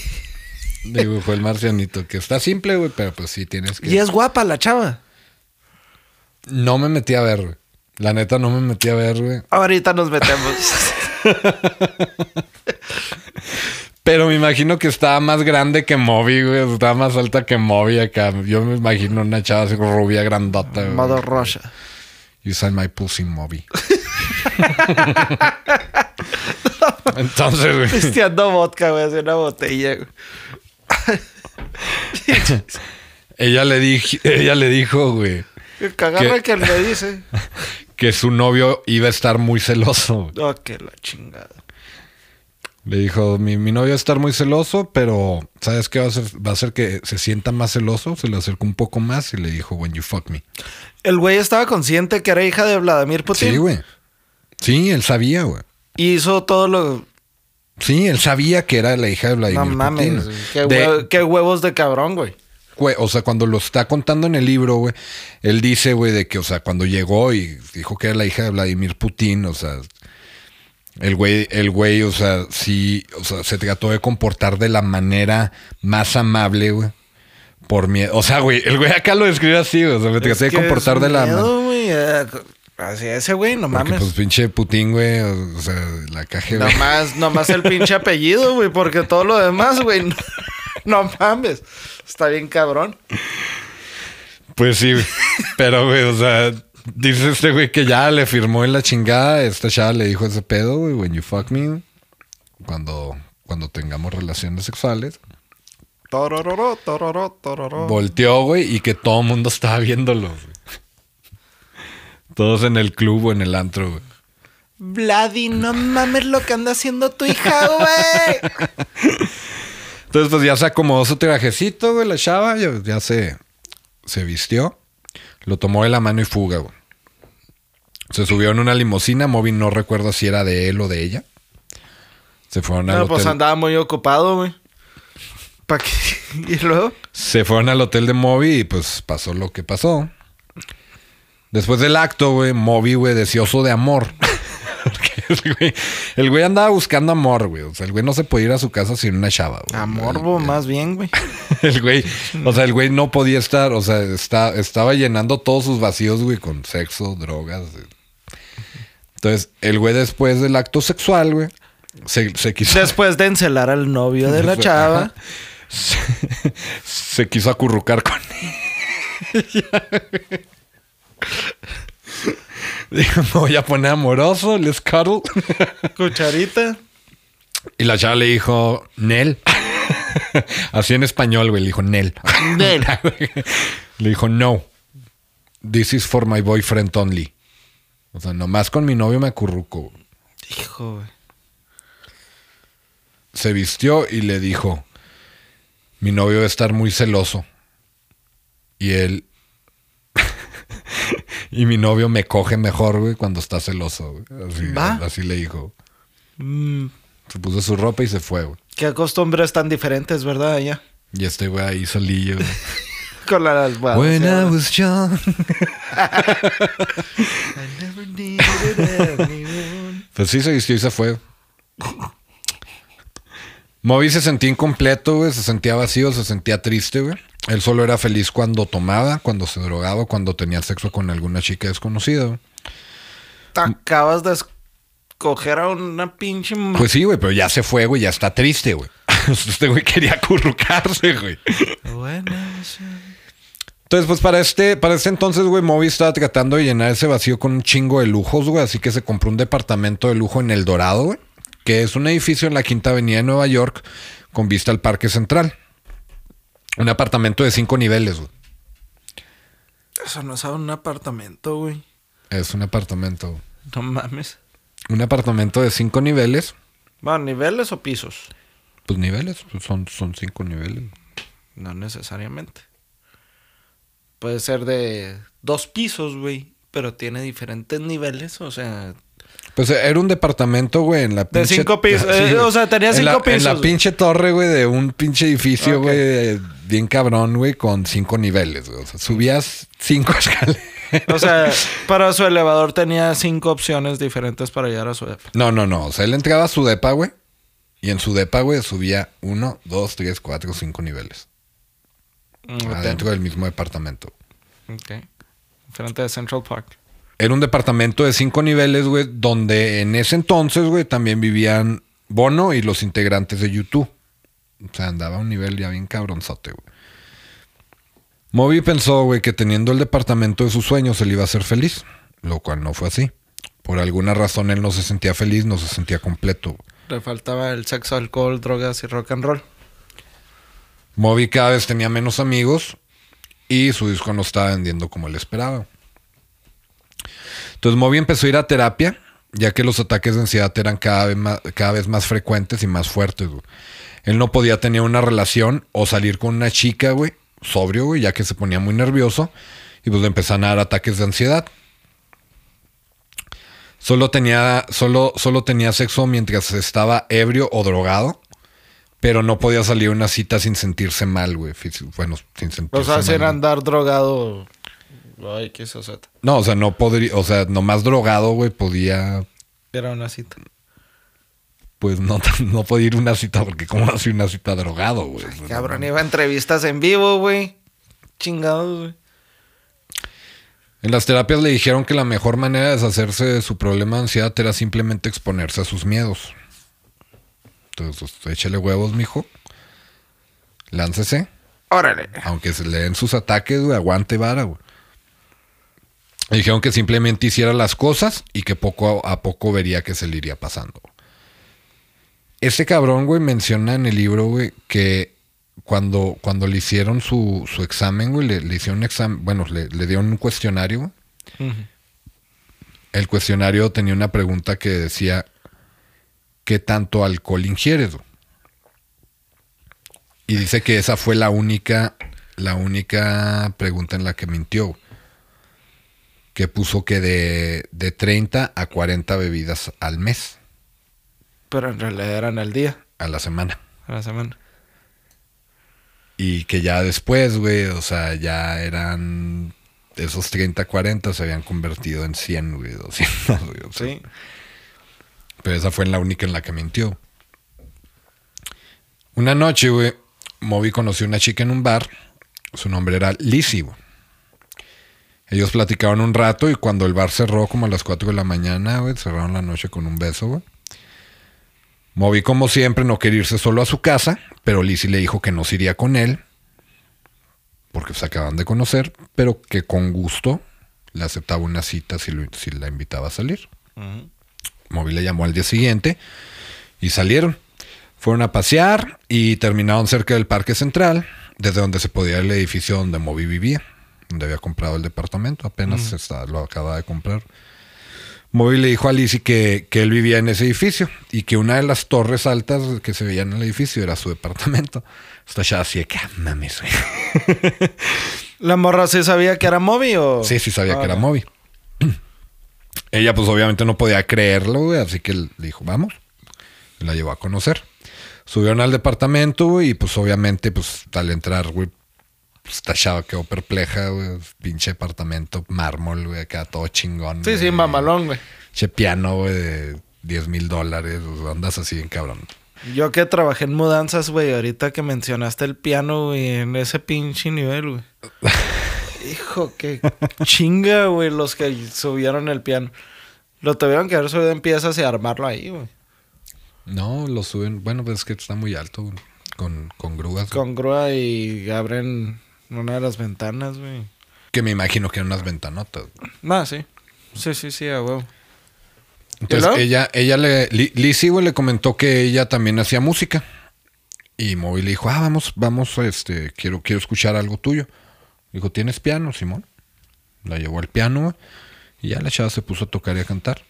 S1: Dibujó el marcianito, que está simple, güey, pero pues sí tienes que...
S2: Y es guapa la chava.
S1: No me metí a ver, güey. La neta no me metí a ver, güey.
S2: Ahorita nos metemos.
S1: Pero me imagino que estaba más grande que Moby, güey. Estaba más alta que Moby acá. Yo me imagino una chava así rubia grandota. güey.
S2: Modo Russia.
S1: You sign my pussy, Moby. Entonces, güey.
S2: Pisteando vodka, güey, así una botella, güey.
S1: Ella le, dij- ella le dijo, güey,
S2: Que que le dice.
S1: Que su novio iba a estar muy celoso.
S2: Oh, que la chingada.
S1: Le dijo, mi, mi novio va a estar muy celoso, pero ¿sabes qué va a hacer? Va a hacer que se sienta más celoso. Se le acercó un poco más y le dijo, when you fuck me.
S2: El güey estaba consciente que era hija de Vladimir Putin.
S1: Sí, güey. Sí, él sabía, güey.
S2: Y hizo todo lo.
S1: Sí, él sabía que era la hija de Vladimir
S2: No mames.
S1: Putin.
S2: Qué,
S1: De-
S2: qué huevos de cabrón, güey.
S1: O sea, cuando lo está contando en el libro, güey, él dice, güey, de que, o sea, cuando llegó y dijo que era la hija de Vladimir Putin, o sea, el güey, el güey, o sea, sí, o sea, se trató de comportar de la manera más amable, güey. Por miedo. O sea, güey, el güey acá lo describe así, güey. O sea, me traté de comportar de la
S2: miedo, güey, eh, Así ese güey, no
S1: Porque,
S2: mames.
S1: pues, pinche Putin, güey, o, o sea, la KGB.
S2: Nomás, nomás el pinche apellido, güey, porque todo lo demás, güey, no, mames. Está bien cabrón.
S1: Pues sí, pero, güey, o sea, dice este güey que ya le firmó en la chingada. Esta chava le dijo ese pedo, güey, when you fuck me, cuando, cuando tengamos relaciones sexuales.
S2: Torororo, tororó, tororó.
S1: Volteó, güey, y que todo el mundo estaba viéndolo, güey. Todos en el club o en el antro, güey.
S2: Vladi, no mames lo que anda haciendo tu hija, güey.
S1: Entonces, pues ya se acomodó su trajecito, güey, la chava, ya, ya se, se vistió. Lo tomó de la mano y fuga, güey. Se subió en una limusina. Moby no recuerdo si era de él o de ella. Se fueron al
S2: No, pues
S1: hotel.
S2: andaba muy ocupado, güey. ¿Para qué? ¿Y luego?
S1: Se fueron al hotel de Moby y pues pasó lo que pasó. Después del acto, güey, Moby, güey, deseoso de amor. El güey, el güey andaba buscando amor, güey. O sea, el güey no se podía ir a su casa sin una chava, güey.
S2: Amorbo, más bien, güey.
S1: El güey, o sea, el güey no podía estar, o sea, está, estaba llenando todos sus vacíos, güey, con sexo, drogas. güey. Entonces, el güey después del acto sexual, güey, se, se quiso...
S2: Después de encelar al novio de la chava.
S1: se quiso acurrucar con ella. Dijo, me voy a poner amoroso, les cuddle.
S2: Cucharita.
S1: Y la chava le dijo, Nel. Así en español, güey, le dijo Nel.
S2: Nel.
S1: le dijo, no. This is for my boyfriend only. O sea, nomás con mi novio me acurruco.
S2: Hijo, güey.
S1: Se vistió y le dijo, mi novio va a estar muy celoso. Y él... y mi novio me coge mejor, güey, cuando está celoso. güey. Así,
S2: Va.
S1: así le dijo.
S2: Mm,
S1: Se puso su ropa y se fue, güey.
S2: qué costumbres tan diferentes, ¿verdad? Ella.
S1: Y este güey ahí solillo.
S2: Con las bueno,
S1: When I was young.
S2: I never needed anyone.
S1: Pues sí, se vistió y se fue. Moby se sentía incompleto, güey. Se sentía vacío, se sentía triste, güey. Él solo era feliz cuando tomaba, cuando se drogaba, cuando tenía sexo con alguna chica desconocida.
S2: Te acabas de escoger a una pinche.
S1: Pues sí, güey, pero ya se fue, güey. Ya está triste, güey. Este güey quería acurrucarse, güey.
S2: Bueno, sí.
S1: Entonces, pues para este, para este entonces, güey, Moby estaba tratando de llenar ese vacío con un chingo de lujos, güey. Así que se compró un departamento de lujo en El Dorado, güey. Que es un edificio en la Quinta Avenida de Nueva York con vista al Parque Central. Un apartamento de cinco niveles, güey.
S2: Eso no es un apartamento, güey.
S1: Es un apartamento. güey.
S2: No mames.
S1: Un apartamento de cinco niveles.
S2: Bueno, ¿niveles o pisos?
S1: Pues niveles, pues son, son cinco niveles.
S2: No necesariamente. Puede ser de dos pisos, güey. Pero tiene diferentes niveles, o sea.
S1: Pues era un departamento, güey, en la
S2: De cinco pisos, eh, o sea, tenía
S1: En
S2: cinco
S1: la- En
S2: pisos,
S1: la
S2: güey.
S1: pinche torre, güey, de un pinche edificio, güey, eh, bien cabrón, güey, con cinco niveles, güey. O sea, subías cinco escaleras.
S2: O sea, para su elevador tenía cinco opciones diferentes para llegar a su depa.
S1: No, no, no. O sea, él entraba a su depa, güey. Y en su depa, güey, subía uno, dos, tres, cuatro, cinco niveles.
S2: Mm,
S1: Adentro del mismo departamento.
S2: Ok. Diferente de Central Park.
S1: Era un departamento de cinco niveles, güey, donde en ese entonces, güey, también vivían Bono y los integrantes de YouTube. O sea, andaba a un nivel ya bien cabronzote, güey. Moby pensó, güey, que teniendo el departamento de sus sueños él iba a ser feliz, lo cual no fue así. Por alguna razón él no se sentía feliz, no se sentía completo.
S2: Le faltaba el sexo, alcohol, drogas y rock and roll.
S1: Moby cada vez tenía menos amigos y su disco no estaba vendiendo como él esperaba. Entonces Moby empezó a ir a terapia, ya que los ataques de ansiedad eran cada vez más, cada vez más frecuentes y más fuertes. güey. Él no podía tener una relación o salir con una chica, güey, sobrio, güey, ya que se ponía muy nervioso y pues le empezaron a dar ataques de ansiedad. Solo tenía, solo, solo tenía sexo mientras estaba ebrio o drogado, pero no podía salir a una cita sin sentirse mal, güey. Bueno, sin sentirse
S2: O sea,
S1: mal.
S2: era andar drogado. Ay, qué soseta.
S1: No, o sea, no podría, o sea, nomás drogado, güey, podía,
S2: Era una cita.
S1: pues no, no podía ir a una cita, porque ¿cómo hace una cita drogado, güey?
S2: Cabrón, iba a entrevistas en vivo, güey. Chingados, güey.
S1: En las terapias le dijeron que la mejor manera de deshacerse de su problema de ansiedad era simplemente exponerse a sus miedos. Entonces, pues, échale huevos, mijo. Láncese.
S2: Órale.
S1: Aunque se le den sus ataques, güey, aguante vara, güey. Dijeron que simplemente hiciera las cosas y que poco a poco vería que se le iría pasando. Este cabrón, güey, menciona en el libro, güey, que cuando, cuando le hicieron su, su examen, güey, le, le hicieron un examen, bueno, le, le dieron un cuestionario. El cuestionario tenía una pregunta que decía, ¿qué tanto alcohol ingieres? güey? Y dice que esa fue la única, la única pregunta en la que mintió. Que puso que de, de 30 a 40 bebidas al mes,
S2: Pero en realidad eran al día,
S1: a la semana.
S2: a la semana.
S1: Y que ya después, güey, o sea, ya eran esos 30, 40 se habían convertido en 100, güey, 200, güey. o sea,
S2: Sí.
S1: Pero esa fue la única en la que mintió. Una noche, güey, Moby conoció a una chica en un bar. Su nombre era Lizzie, güey. Ellos platicaron un rato y cuando el bar cerró como a las 4 de la mañana, güey, cerraron la noche con un beso, güey. Moby, como siempre, no quería irse solo a su casa, pero Lizzie le dijo que no se iría con él, porque se acaban de conocer, pero que con gusto le aceptaba una cita si, lo- si la invitaba a salir.
S2: Ujú.
S1: Moby le llamó al día siguiente y salieron. Fueron a pasear y terminaron cerca del Parque Central, desde donde se podía ver el edificio donde Moby vivía, donde había comprado el departamento. Apenas está- lo acaba de comprar. Moby le dijo a Lizzie que, que él vivía en ese edificio y que una de las torres altas que se veían en el edificio era su departamento. Está ya así de que, "Ah, mames, güey".
S2: ¿La morra sí sabía que era Moby o...?
S1: Sí, sí sabía que era. Moby. Ella pues obviamente no podía creerlo, güey, así que le dijo, vamos. La llevó a conocer. Subieron al departamento y pues obviamente pues al entrar, güey, pues, esta chava quedó perpleja, güey. Pinche departamento, mármol, güey, acá todo chingón.
S2: Sí, sí, mamalón, güey.
S1: Che piano, güey, de 10 mil dólares. o sea, Andas así bien cabrón.
S2: Yo que trabajé en mudanzas, güey, ahorita que mencionaste el piano, güey, en ese pinche nivel, güey. Hijo, qué chinga, güey, los que subieron el piano. Lo tuvieron que haber subido en piezas y armarlo ahí, güey.
S1: No, lo suben. Bueno, pues es que está muy alto, güey, Con, con grúas. güey.
S2: Con grúa y abren una de las ventanas, güey.
S1: Que me imagino que eran unas ventanotas.
S2: Ah, sí. Sí, sí, sí, a huevo.
S1: Entonces ella, ella le, Li- Lizzie, güey, le comentó que ella también hacía música. Y Moby le dijo, ah, vamos, vamos, este, quiero, quiero escuchar algo tuyo. Dijo, ¿tienes piano, Simón? La llevó al piano, güey, y ya la chava se puso a tocar y a cantar.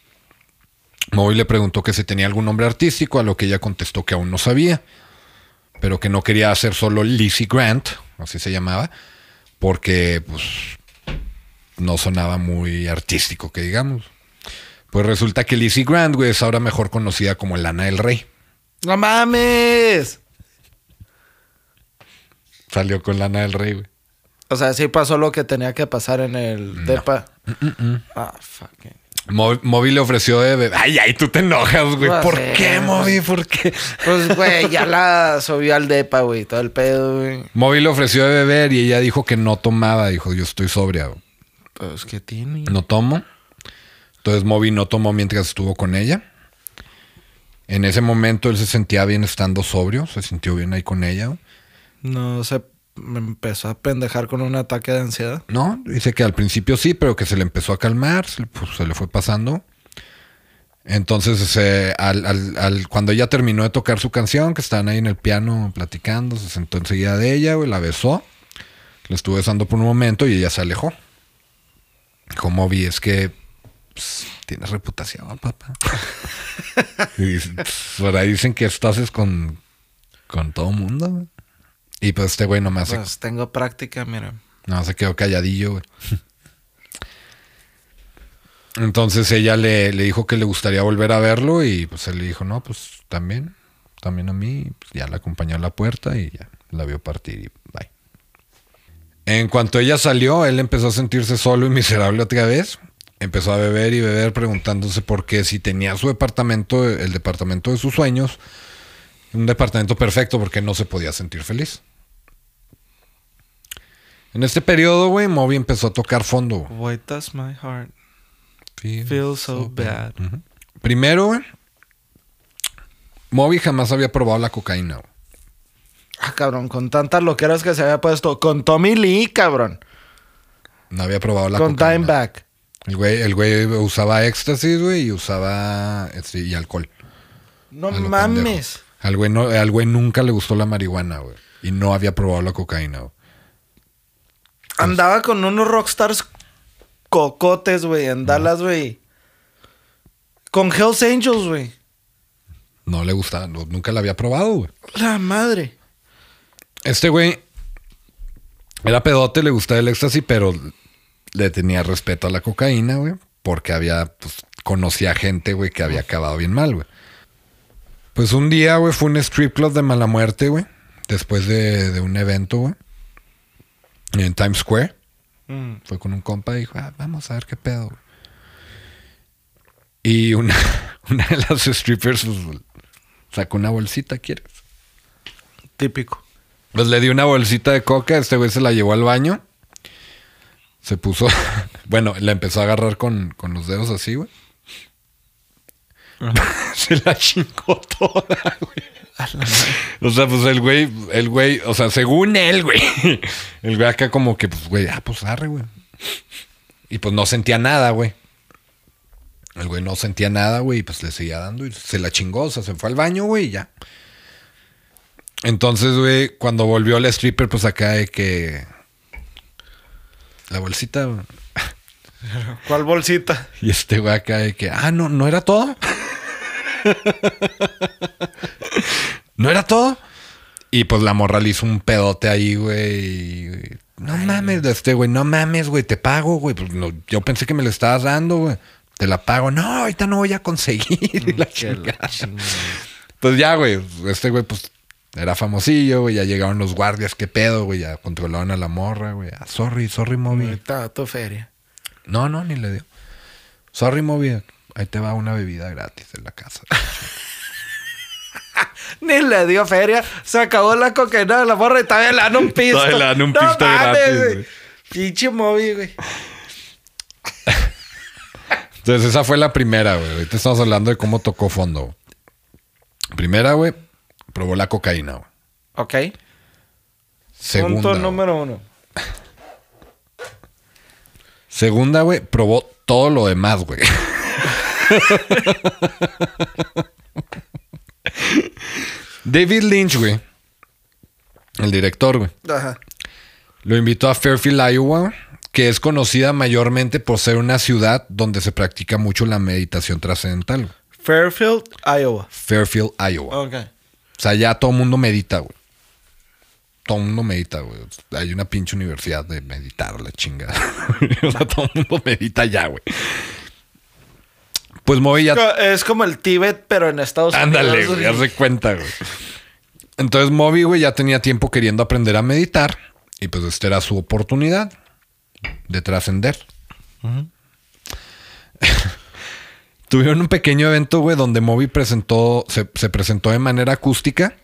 S1: Moby le preguntó que si tenía algún nombre artístico, a lo que ella contestó que aún no sabía, pero que no quería hacer solo Lizzie Grant, así se llamaba, porque pues no sonaba muy artístico, que digamos. Pues resulta que Lizzie Grant, güey, es ahora mejor conocida como Lana del Rey.
S2: ¡No mames!
S1: Salió con Lana del Rey, güey.
S2: O sea, sí pasó lo que tenía que pasar en el depa. Ah, fucking.
S1: Mo- Moby le ofreció de beber. Ay, ay, tú te enojas, güey. ¿Por qué, Moby? ¿Por qué?
S2: Pues, güey, ya la subió al depa, güey. Todo el pedo, güey.
S1: Moby le ofreció de beber y ella dijo que no tomaba. Dijo, yo estoy sobria. güey.
S2: Pues, ¿qué tiene?
S1: No tomo. Entonces Moby no tomó mientras estuvo con ella. En ese momento él se sentía bien estando sobrio, se sintió bien ahí con ella. güey.
S2: No se me empezó a pendejar con un ataque de ansiedad.
S1: No, dice que al principio sí, pero que se le empezó a calmar, se, le- pues, se le fue pasando. Entonces, eh, al- al- al- cuando ella terminó de tocar su canción, que estaban ahí en el piano platicando, se sentó enseguida de ella, güey, la besó, le estuvo besando por un momento y ella se alejó. Como vi, es que pues, tienes reputación, papá. y pues, por ahí dicen que haces con, con todo mundo, güey. Y pues este güey nomás se
S2: Pues tengo práctica, mira.
S1: no, se quedó calladillo, güey. Entonces ella le, le dijo que le gustaría volver a verlo y pues él le dijo, no, pues también, también a mí. Y, pues, ya la acompañó a la puerta y ya la vio partir y bye. En cuanto ella salió, él empezó a sentirse solo y miserable otra vez. Empezó a beber y beber preguntándose por qué si tenía su departamento, el departamento de sus sueños, un departamento perfecto porque no se podía sentir feliz. En este periodo, güey, Moby empezó a tocar fondo. güey.
S2: Why does my heart
S1: Feel
S2: feel so bad?
S1: Primero, güey, Moby jamás había probado la cocaína. güey.
S2: Ah, cabrón, con tantas loqueras que se había puesto. Con Tommy Lee, cabrón.
S1: No había probado la
S2: con
S1: cocaína.
S2: Dimebag.
S1: El güey, el güey usaba éxtasis, güey, y usaba este, y alcohol.
S2: No mames.
S1: pendejo. Al güey, no, al güey nunca le gustó la marihuana, güey. Y no había probado la cocaína, güey.
S2: Andaba con unos rockstars cocotes, güey, en Dallas, güey. Con Hells Angels, güey.
S1: No le gustaba, no- nunca la había probado, güey.
S2: La madre.
S1: Este güey era pedote, le gustaba el éxtasis, pero le tenía respeto a la cocaína, güey. Porque había, pues, conocía gente, güey, que había acabado bien mal, güey. Pues un día, güey, fue un strip club de mala muerte, güey. Después de, de un evento, güey. En Times Square.
S2: Mm.
S1: Fue con un compa y dijo, ah, vamos a ver qué pedo, güey. Y una, una de las strippers pues, sacó una bolsita, ¿quieres?
S2: Típico.
S1: Pues le di una bolsita de coca, este güey se la llevó al baño. Se puso, bueno, la empezó a agarrar con, con los dedos así, güey. se la chingó toda, güey. O sea, pues el güey, el güey, o sea, según él, güey. El güey acá como que, pues, güey, ah, pues arre, güey. Y pues no sentía nada, güey. El güey no sentía nada, güey, y pues le seguía dando y se la chingó, o sea, se fue al baño, güey, y ya. Entonces, güey, cuando volvió el stripper, pues acá de que. La bolsita.
S2: ¿Cuál bolsita?
S1: Y este güey acá de que. Ah, no, no era todo. No era todo. Y pues la morra le hizo un pedote ahí, güey. No mames, este güey, no mames, güey, te pago, güey. Pues no, yo pensé que me lo estabas dando, güey. Te la pago. No, ahorita no voy a conseguir. La chingada.
S2: chingada.
S1: Pues ya, güey. Este güey, pues era famosillo, güey. Ya llegaron los guardias, qué pedo, güey. Ya controlaron a la morra, güey. Ah, sorry, sorry, Moby.
S2: Ahorita tu feria.
S1: No, no, ni le dio. Sorry, Moby. Ahí te va una bebida gratis en la casa.
S2: Ni le dio feria. Se acabó la cocaína de la morra y todavía le dan un pisto.
S1: Dan un
S2: No
S1: pisto
S2: mames,
S1: gratis.
S2: Pinche móvil, güey.
S1: Entonces, esa fue la primera, güey. Ahorita estamos hablando de cómo tocó fondo. Primera, güey, probó la cocaína, güey.
S2: Ok.
S1: Segunda.
S2: Punto
S1: güey.
S2: número uno.
S1: Segunda, güey, probó todo lo demás, güey. David Lynch, güey. El director, güey.
S2: Ajá.
S1: Lo invitó a Fairfield, Iowa, que es conocida mayormente por ser una ciudad donde se practica mucho la meditación trascendental. güey.
S2: Fairfield, Iowa.
S1: Fairfield, Iowa.
S2: Ok.
S1: O sea, ya todo el mundo medita, güey. Todo el mundo medita, güey. Hay una pinche universidad de meditar, la chingada. o sea, todo el mundo medita ya, güey. Pues Moby ya...
S2: Es como el Tíbet, pero en Estados
S1: Ándale,
S2: Unidos.
S1: güey, haz de cuenta, güey. Entonces Moby, güey, ya tenía tiempo queriendo aprender a meditar. Y pues esta era su oportunidad de trascender. Tuvieron un pequeño evento, güey, donde Moby presentó, se, se presentó de manera acústica.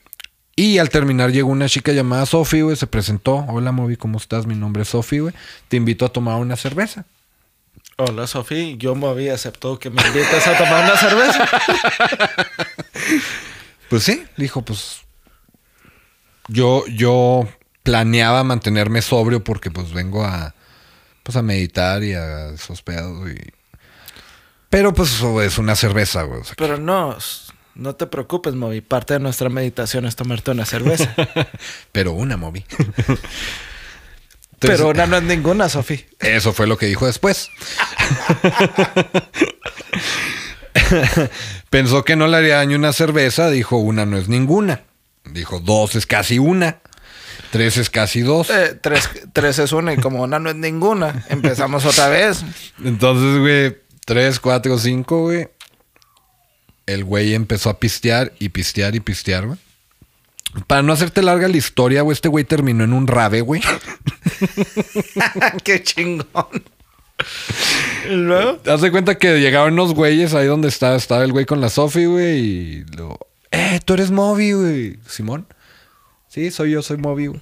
S1: Y al terminar llegó una chica llamada Sophie, güey, se presentó. Hola, Moby, ¿cómo estás? Mi nombre es Sophie, güey. Te invito a tomar una cerveza.
S2: Hola, Sofía. Yo me había aceptado que me invitas a tomar una cerveza.
S1: Pues sí, dijo, pues yo, yo planeaba mantenerme sobrio porque pues vengo a, pues a meditar y a esos pedos y... Pero pues eso es una cerveza, güey. o sea,
S2: Pero no, no te preocupes, Moby. Parte de nuestra meditación es tomarte una cerveza.
S1: pero una
S2: Pero una no es ninguna, Sofi.
S1: Eso fue lo que dijo después. Pensó que no le haría daño una cerveza, dijo una no es ninguna. Dijo dos es casi una. Tres es casi dos.
S2: Eh, tres, tres es una y como una no es ninguna. Empezamos otra vez.
S1: Entonces, güey, tres, cuatro, cinco, güey. El güey empezó a pistear y pistear y pistear, güey. Para no hacerte larga la historia, güey, este güey terminó en un rave, güey.
S2: Qué chingón. ¿Y luego?
S1: Te das de cuenta que llegaron unos güeyes ahí donde estaba, estaba el güey con la Sofi, güey, y luego, eh, tú eres Moby, güey. Simón. Sí, soy yo, soy Moby, güey.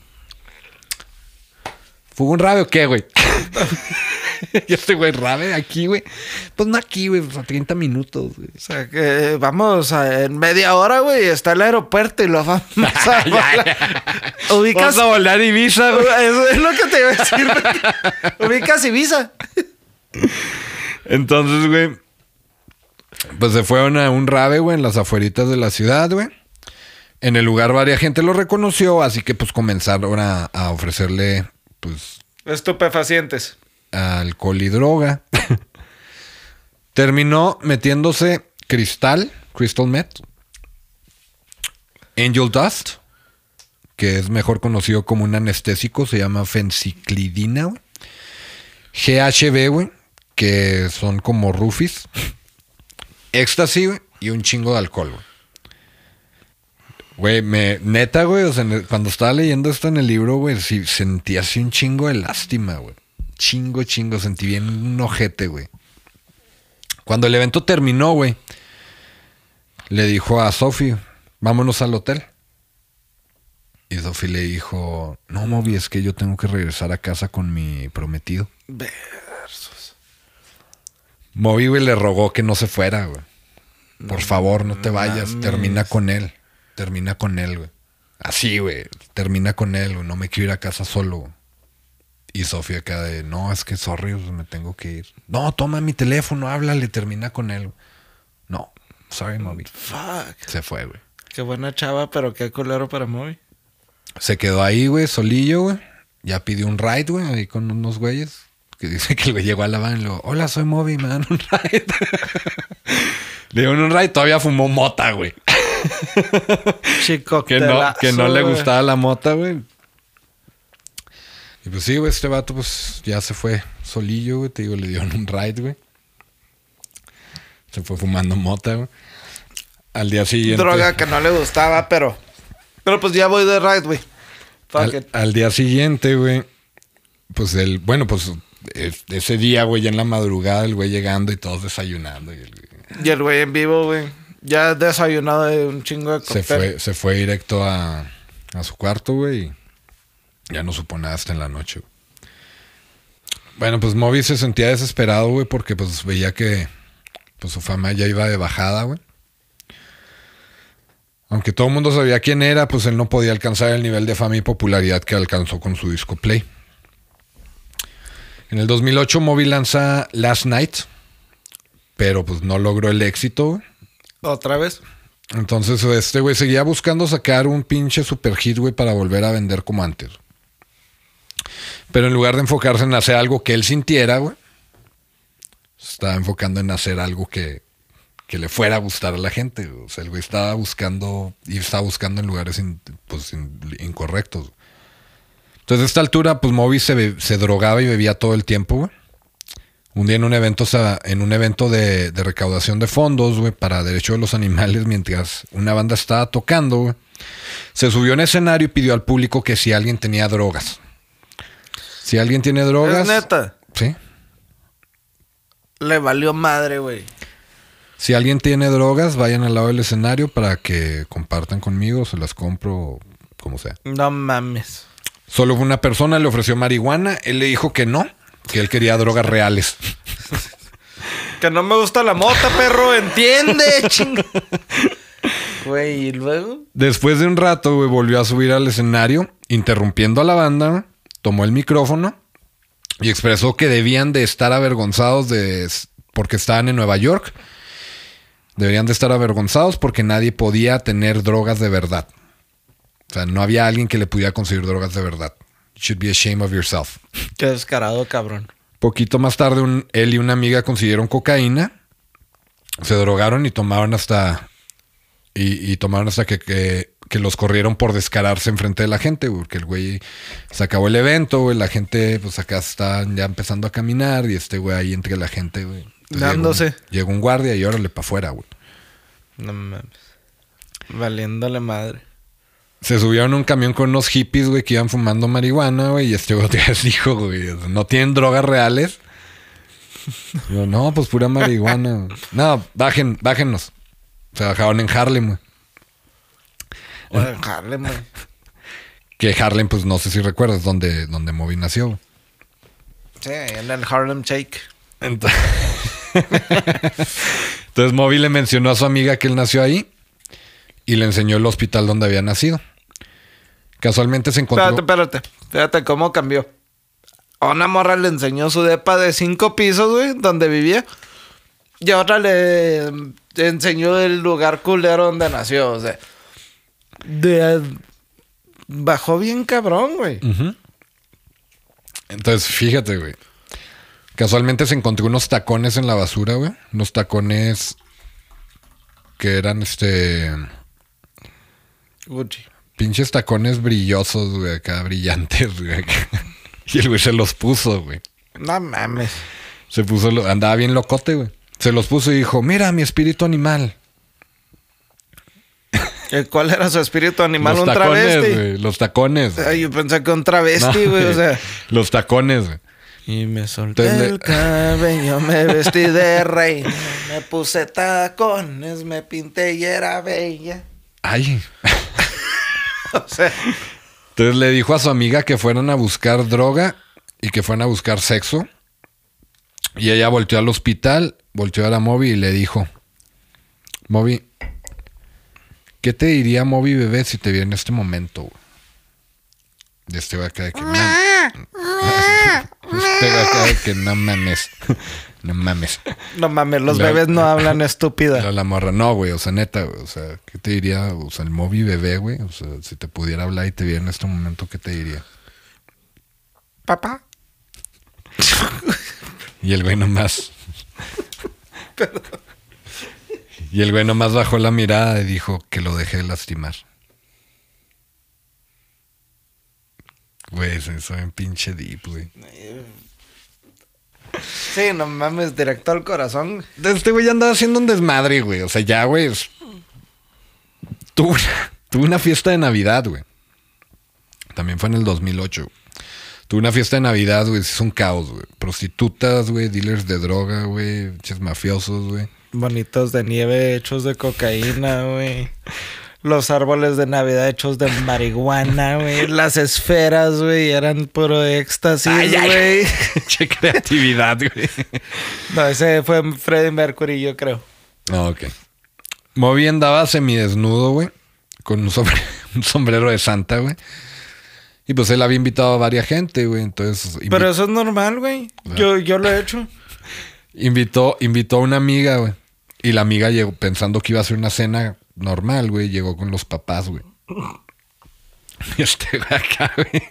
S1: ¿Fue un rave o qué, güey? y este güey, rave aquí, güey. Pues no aquí, güey, pues a 30 minutos, güey.
S2: O sea, que vamos a- en media hora, güey, está el aeropuerto y lo vamos a volar. Ubicas.
S1: Vamos a volar Ibiza, güey.
S2: Eso es lo que te iba a decir. güey. Ubicas Ibiza.
S1: Entonces, güey, pues se fueron a un rave, güey, en las afueritas de la ciudad, güey. En el lugar varia gente lo reconoció, así que pues comenzaron a, a ofrecerle, pues,
S2: Estupefacientes.
S1: Alcohol y droga. Terminó metiéndose cristal, crystal meth, angel dust, que es mejor conocido como un anestésico, se llama fenciclidina, güey. GHB, güey, que son como rufis, éxtasis, y un chingo de alcohol, güey. Me, neta, güey, o sea, cuando estaba leyendo esto en el libro, güey, sí, sentí así un chingo de lástima, güey. Chingo, chingo, sentí bien un ojete, güey. Cuando el evento terminó, güey, le dijo a Sophie, vámonos al hotel. Y Sophie le dijo, no, Moby, es que yo tengo que regresar a casa con mi prometido.
S2: Versus.
S1: Moby, güey, le rogó que no se fuera, güey. Por favor, no te vayas.
S2: mames.
S1: Termina con él. Termina con él, güey. Así, güey. Termina con él, güey. No me quiero ir a casa solo. güey. Y Sofía acá de, no, es que sorry, pues, me tengo que ir. No, toma mi teléfono, háblale, termina con él. No, sorry, Moby.
S2: Fuck.
S1: Se fue, güey.
S2: Qué buena chava, pero qué culero para Moby.
S1: Se quedó ahí, güey, solillo, güey. Ya pidió un ride, güey, ahí con unos güeyes. Que dice que el güey llegó a la van y le dijo, hola, soy Moby, me dan un ride. le dieron un ride, todavía fumó mota, güey.
S2: Chico,
S1: Que no, que no le gustaba la mota, güey. Y pues sí, güey, este vato pues ya se fue solillo, güey. Te digo, le dieron un ride, güey. Se fue fumando mota, güey. Al día siguiente...
S2: Droga que no le gustaba, pero. Pero pues ya voy de ride, güey.
S1: Al, al día siguiente, güey, pues el, bueno, pues es- ese día, güey, ya en la madrugada, el güey llegando y todos desayunando. Y el-
S2: Y el güey en vivo, güey. Ya desayunado de un chingo de
S1: se,
S2: cóctel.
S1: fue, se fue directo a, a su cuarto, güey, ya no supo nada hasta en la noche. güey. Bueno, pues Moby se sentía desesperado, güey, porque pues veía que pues su fama ya iba de bajada, güey. Aunque todo el mundo sabía quién era, pues él no podía alcanzar el nivel de fama y popularidad que alcanzó con su disco Play. En el 2008 Moby lanza Last Night, pero pues no logró el éxito, güey.
S2: Otra vez.
S1: Entonces, este güey seguía buscando sacar un pinche super hit, güey, para volver a vender como antes. Pero en lugar de enfocarse en hacer algo que él sintiera, güey, se estaba enfocando en hacer algo que, que le fuera a gustar a la gente. O sea, el güey estaba buscando y estaba buscando en lugares pues, in- incorrectos. Entonces, a esta altura, pues Moby se, drogaba y bebía todo el tiempo, güey. Un día en un evento, o sea, en un evento de, recaudación de fondos, güey, para Derecho de los Animales, mientras una banda estaba tocando, se subió en escenario y pidió al público que si alguien tenía drogas. Si alguien tiene drogas.
S2: Es neta.
S1: Sí.
S2: Le valió madre, güey.
S1: Si alguien tiene drogas, vayan al lado del escenario para que compartan conmigo, se las compro, como sea.
S2: No mames.
S1: Solo una persona le ofreció marihuana, él le dijo que no, que él quería drogas reales.
S2: Que no me gusta la mota, perro. Entiende, chinga. Güey, y luego.
S1: Después de un rato, güey, volvió a subir al escenario, interrumpiendo a la banda, tomó el micrófono y expresó que debían de estar avergonzados de porque estaban en Nueva York. Deberían de estar avergonzados porque nadie podía tener drogas de verdad. O sea, no había alguien que le pudiera conseguir drogas de verdad. You should be ashamed of yourself.
S2: Qué descarado, cabrón.
S1: Poquito más tarde, un, él y una amiga consiguieron cocaína, se drogaron y tomaron hasta. Y, tomaron hasta que, que, los corrieron por descararse enfrente de la gente, porque el güey se acabó el evento, güey. La gente, pues acá está ya empezando a caminar y este güey ahí entre la gente, güey.
S2: Dándose.
S1: Llegó un, guardia y órale para afuera, güey.
S2: No mames. Valiéndole madre
S1: se subieron a un camión con unos hippies, güey, que iban fumando marihuana, güey, y este güey dijo, güey, no tienen drogas reales. Yo, no, pues pura marihuana. No, bajen, bájenos. Se bajaron en Harlem,
S2: güey. En Harlem, güey.
S1: Que Harlem, pues no sé si recuerdas, donde, donde Moby nació.
S2: Sí, en el Harlem Shake.
S1: Entonces, Entonces Moby le mencionó a su amiga que él nació ahí y le enseñó el hospital donde había nacido. Casualmente se encontró.
S2: Espérate, espérate. Fíjate cómo cambió. A una morra le enseñó su depa de cinco pisos, güey, donde vivía. Y a otra le enseñó el lugar culero donde nació. O sea, de, bajó bien cabrón, güey.
S1: Entonces, fíjate, güey. Casualmente se encontró unos tacones en la basura, güey. Unos tacones que eran este.
S2: Gucci.
S1: Pinches tacones brillosos, güey, acá brillantes, güey. Y el güey se los puso, güey.
S2: No mames.
S1: Se puso, andaba bien locote, güey. Se los puso y dijo, mira, mi espíritu animal.
S2: ¿Cuál era su espíritu animal?
S1: Los
S2: ¿Un
S1: tacones,
S2: travesti?
S1: Los tacones.
S2: Ay, yo pensé que un travesti, güey. o sea.
S1: Los tacones, güey.
S2: Y me solté el cabello, me vestí de reina, me puse tacones, me pinté y era bella.
S1: Ay. Entonces le dijo a su amiga que fueran a buscar droga y que fueran a buscar sexo. Y ella volteó al hospital, volteó a la Moby y le dijo, Moby, ¿qué te diría Moby bebé si te viera en este momento? De este va a de que... Este que no mames. No mames.
S2: No mames, los bebés no hablan estúpida.
S1: La, morra, no, güey. O sea, neta, güey. O sea, ¿qué te diría? O sea, el móvil bebé, güey. O sea, si te pudiera hablar y te viera en este momento, ¿qué te diría?
S2: Papá.
S1: y el güey nomás. Y el güey nomás bajó la mirada y dijo que lo dejé lastimar. Güey, soy un pinche deep, güey.
S2: Sí, no mames, directo al corazón.
S1: Este güey ya andaba haciendo un desmadre, güey. O sea, ya, güey. Tuve, una fiesta de Navidad, güey. También fue en el 2008. Tuve una fiesta de Navidad, güey. Es un caos, güey. Prostitutas, güey. Dealers de droga, güey. mafiosos, güey.
S2: Bonitos de nieve hechos de cocaína, güey. Los árboles de Navidad hechos de marihuana, güey. Las esferas, güey, eran puro éxtasis, güey.
S1: Qué creatividad, güey.
S2: No, ese fue Freddie Mercury, yo creo.
S1: Ah, ok. Moby andaba semidesnudo, güey. Con un, un sombrero de santa, güey. Y pues él había invitado a varias gente, güey. Entonces.
S2: Pero eso es normal, güey. Yo, yo lo he hecho.
S1: invitó, invitó a una amiga, güey. Y la amiga llegó pensando que iba a ser una cena normal, güey. Llegó con los papás, güey. Este acá, güey.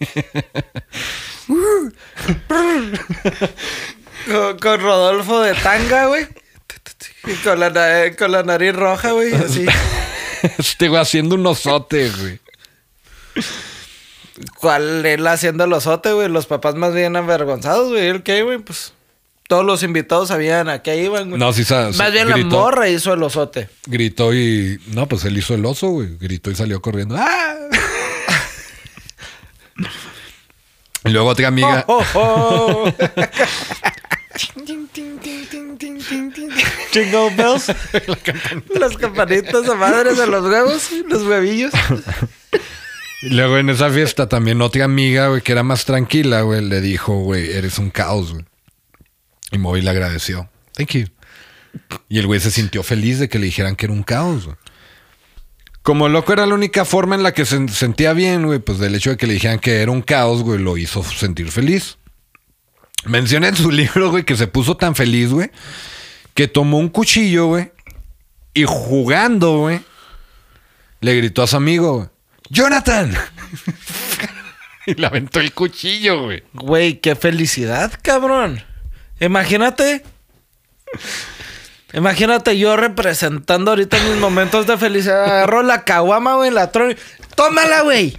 S2: con, Rodolfo de tanga, güey. Y con la, con la nariz roja, güey. Así.
S1: Este güey haciendo un osote, güey.
S2: ¿Cuál él haciendo el osote, güey? Los papás más bien avergonzados, güey. ¿El qué, güey? Pues todos los invitados sabían a qué iban, güey.
S1: No, sí
S2: sabes. Más bien la morra hizo el osote.
S1: Gritó y. No, pues él hizo el oso, güey. Gritó y salió corriendo. ¡Ah! y luego otra amiga. Oh, oh, oh.
S2: Jingle bells. Las campanitas a madres de los huevos, los huevillos.
S1: Y luego en esa fiesta también otra amiga, güey, que era más tranquila, güey, le dijo, güey, eres un caos, güey. Y Moby le agradeció. Thank you. Y el güey se sintió feliz de que le dijeran que era un caos. Como loco era la única forma en la que se sentía bien, güey, pues del hecho de que le dijeran que era un caos, güey, lo hizo sentir feliz. Menciona en su libro, güey, que se puso tan feliz, güey, que tomó un cuchillo, güey, y jugando, güey, le gritó a su amigo, güey, ¡Jonathan! y le aventó el cuchillo, güey.
S2: Güey, qué felicidad, cabrón. Imagínate. Imagínate yo representando ahorita mis momentos de felicidad. Agarro la caguama, güey, la trono. ¡Tómala, güey!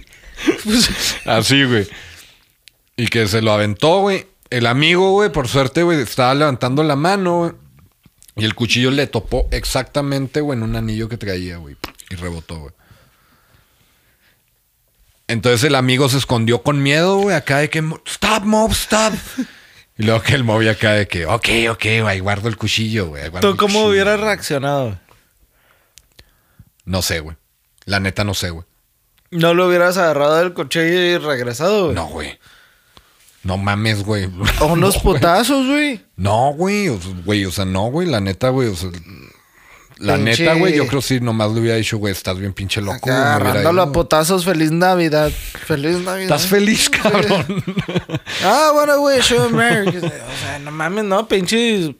S1: Así, güey. Y que se lo aventó, güey. El amigo, güey, por suerte, güey, estaba levantando la mano, güey. Y el cuchillo le topó exactamente, güey, en un anillo que traía, güey. Y rebotó, güey. Entonces el amigo se escondió con miedo, güey, acá de que, stop, mob, stop. Y luego que el mob acá de que, ok, ok, güey, guardo el cuchillo, güey.
S2: ¿Tú cómo
S1: cuchillo".
S2: hubieras reaccionado?
S1: No sé, güey. La neta no sé, güey.
S2: ¿No lo hubieras agarrado del cuchillo y regresado, güey?
S1: No, güey. No mames, güey.
S2: O unos
S1: No, güey.
S2: putazos, güey.
S1: No, güey, o sea, güey, o sea, no, güey, la neta, güey, o sea, la
S2: Pinche-
S1: neta, güey, yo creo que sí, nomás le hubiera dicho, güey, estás bien pinche loco, hubiera
S2: Agarrándolo a putazos. Feliz Navidad. Feliz Navidad.
S1: Estás feliz, cabrón.
S2: Ah, bueno, güey, show Merry. O sea, no mames, no, pinche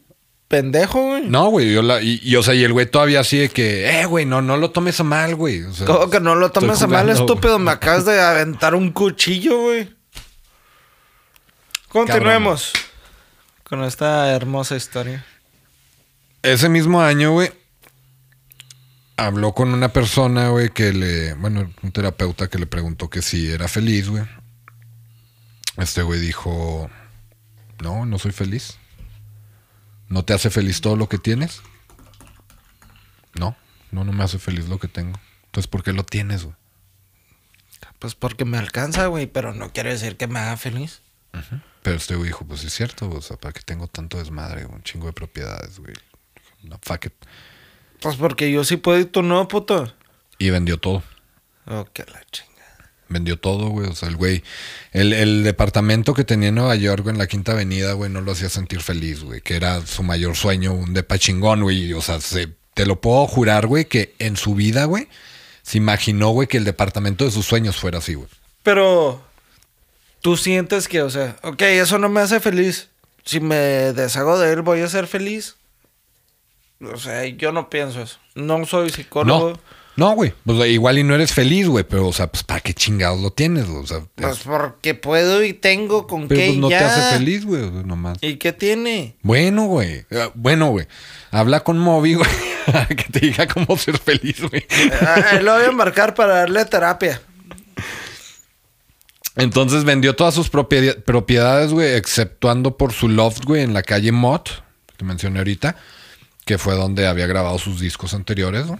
S2: pendejo, güey.
S1: no, güey, yo la, y, y, o sea, y el güey todavía así de que, eh, güey, no, no lo tomes a mal, güey. O sea,
S2: ¿Cómo que no lo tomes a mal,
S1: jugando,
S2: estúpido? Me acabas de aventar un cuchillo, güey. Continuemos con esta hermosa historia.
S1: Ese mismo año, güey, habló con una persona, güey, que le, bueno, un terapeuta que le preguntó que si era feliz, güey. Este güey dijo, no, no soy feliz. ¿No te hace feliz todo lo que tienes? No, no, no me hace feliz lo que tengo. Entonces, ¿por qué lo tienes, güey?
S2: Pues porque me alcanza, güey, pero no quiere decir que me haga feliz.
S1: Pero este güey dijo, pues es cierto, o sea, ¿para qué tengo tanto desmadre, un chingo de propiedades, güey? No, fuck it.
S2: Pues porque yo sí puedo y tú no, puto.
S1: Y vendió todo.
S2: Oh, que la chingada.
S1: Vendió todo, güey. O sea, el güey. El, el departamento que tenía en Nueva York, güey, en la Quinta Avenida, güey, no lo hacía sentir feliz, güey. Que era su mayor sueño, un depa chingón, güey. O sea, se- te lo puedo jurar, güey, que en su vida, güey, se imaginó, güey, que el departamento de sus sueños fuera así, güey.
S2: Pero tú sientes que, o sea, ok, eso no me hace feliz. Si me deshago de él, voy a ser feliz. O sea, yo no pienso eso. No soy psicólogo.
S1: No. No, güey. Pues igual y no eres feliz, güey. Pero, o sea, pues, ¿para qué chingados lo tienes? O sea,
S2: Pues
S1: es-
S2: porque puedo y tengo con
S1: pero
S2: qué
S1: pues, no
S2: ya.
S1: te hace feliz, güey. nomás.
S2: ¿Y qué tiene?
S1: Bueno, güey. Eh, Bueno, güey. Habla con Moby, güey. que te diga cómo ser feliz, güey.
S2: Ah, lo voy a marcar para darle terapia.
S1: Entonces vendió todas sus propiedades, güey, exceptuando por su loft, güey, en la calle Mott, que mencioné ahorita, que fue donde había grabado sus discos anteriores, ¿no?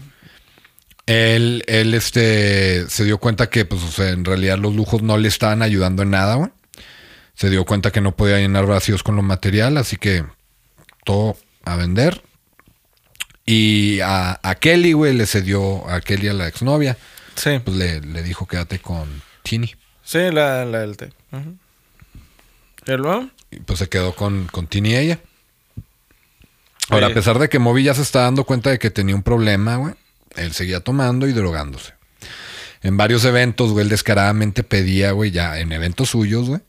S1: Él, él, este, se dio cuenta que, pues, o sea, en realidad los lujos no le estaban ayudando en nada, güey. Se dio cuenta que no podía llenar vacíos con lo material, así que todo a vender. Y a, a Kelly, güey, le cedió a Kelly, a la exnovia,
S2: Sí.
S1: pues le, le dijo quédate con Tini.
S2: Sí, la, la del té. ¿Y luego?
S1: Y pues se quedó con, con Tini y ella. Ahora, a pesar de que Moby ya se está dando cuenta de que tenía un problema, güey, él seguía tomando y drogándose. En varios eventos, güey, él descaradamente pedía, güey, ya en eventos suyos, güey.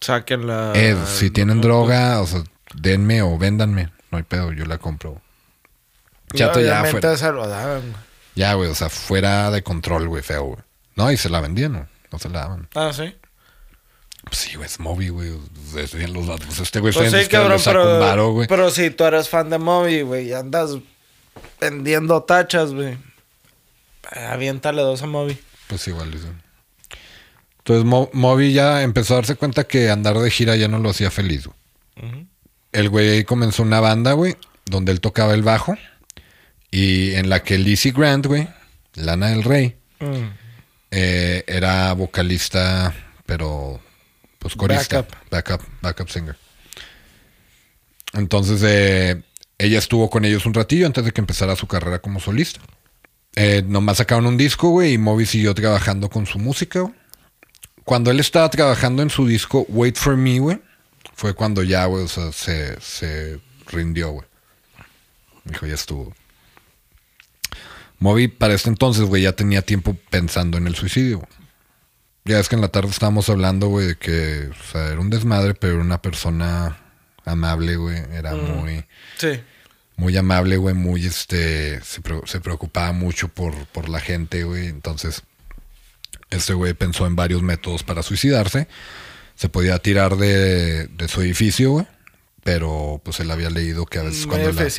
S2: Saquen la.
S1: eh, si tienen droga, o sea, denme o véndanme. No hay pedo, yo la compro. Chato ya fuera.
S2: se lo daban. güey.
S1: Ya, güey, o sea, fuera de control, güey, feo, güey. No, y se la vendían, ¿no? No se la daban.
S2: Ah, sí.
S1: Pues sí, güey, es Moby, güey. los datos. Este güey
S2: Pues sí, cabrón, pero,
S1: varo, güey.
S2: pero si tú eres fan de Moby, güey, y andas vendiendo tachas, güey. Aviéntale dos a Moby.
S1: Pues igual, dice. Entonces Mo- Moby ya empezó a darse cuenta que andar de gira ya no lo hacía feliz. güey. El güey ahí comenzó una banda, güey, donde él tocaba el bajo. Y en la que Lizzie Grant, güey, Lana del Rey,
S2: Mm.
S1: eh, era vocalista, pero pues corista.
S2: Backup.
S1: Backup, backup singer. Entonces eh, ella estuvo con ellos un ratillo antes de que empezara su carrera como solista. Eh, nomás sacaron un disco, güey, y Moby siguió trabajando con su música. güey. Cuando él estaba trabajando en su disco Wait for Me, güey, fue cuando ya, güey, o sea, se, se rindió, güey. Dijo, ya estuvo. Moby para este entonces, güey, ya tenía tiempo pensando en el suicidio. güey. Ya es que en la tarde estábamos hablando, güey, de que o sea, era un desmadre, pero era una persona amable, güey. Era muy,
S2: Sí.
S1: muy amable, güey, muy, este, se, pre- se preocupaba mucho por, por la gente, güey. Entonces, este güey pensó en varios métodos para suicidarse. Se podía tirar de, de su edificio, güey. Pero, pues, él había leído que a veces
S2: Muy
S1: cuando la,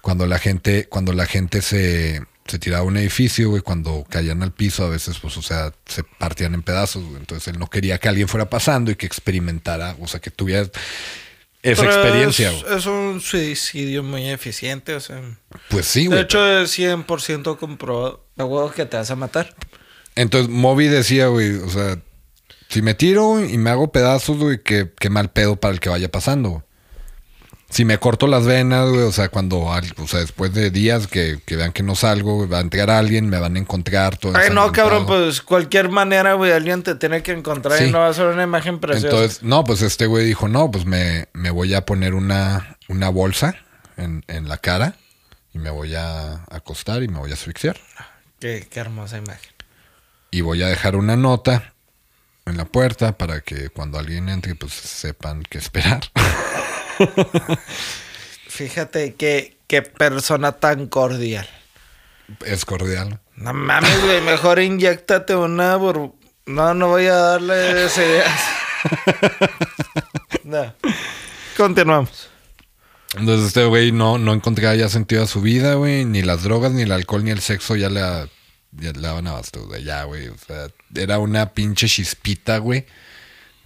S1: cuando la gente, cuando la gente se, se tiraba un edificio, güey, cuando caían al piso, a veces, pues, o sea, se partían en pedazos, güey. Entonces él no quería que alguien fuera pasando y que experimentara, o sea, que tuviera esa
S2: Pero
S1: experiencia,
S2: Es, un suicidio muy eficiente, o sea.
S1: Pues sí,
S2: De
S1: güey.
S2: hecho, es 100% comprobado. A huevo que te vas a matar.
S1: Entonces Moby decía, güey, o sea, si me tiro y me hago pedazos, güey, qué, qué mal pedo para el que vaya pasando, güey. Si me corto las venas, güey, o sea, cuando, o sea, después de días que, que vean que no salgo, güey, va a entrar alguien, me van a encontrar todo.
S2: Ay, no, cabrón, pues cualquier manera, güey, alguien te tiene que encontrar y no va a ser una imagen preciosa.
S1: Entonces, no, pues este güey dijo, no, pues me, me voy a poner una, una bolsa en, en la cara y me voy a acostar y me voy a asfixiar.
S2: qué, qué hermosa imagen.
S1: Y voy a dejar una nota en la puerta para que cuando alguien entre, pues sepan qué esperar.
S2: Fíjate qué, qué persona tan cordial.
S1: es cordial.
S2: No mames, güey, mejor inyectate una. No, no voy a darle esas ideas. no. Continuamos.
S1: Entonces este güey no, no encontraba ya sentido a su vida, güey. Ni las drogas, ni el alcohol, ni el sexo ya le, ya le daban abasto. Ya, güey. O sea, era una pinche chispita, güey,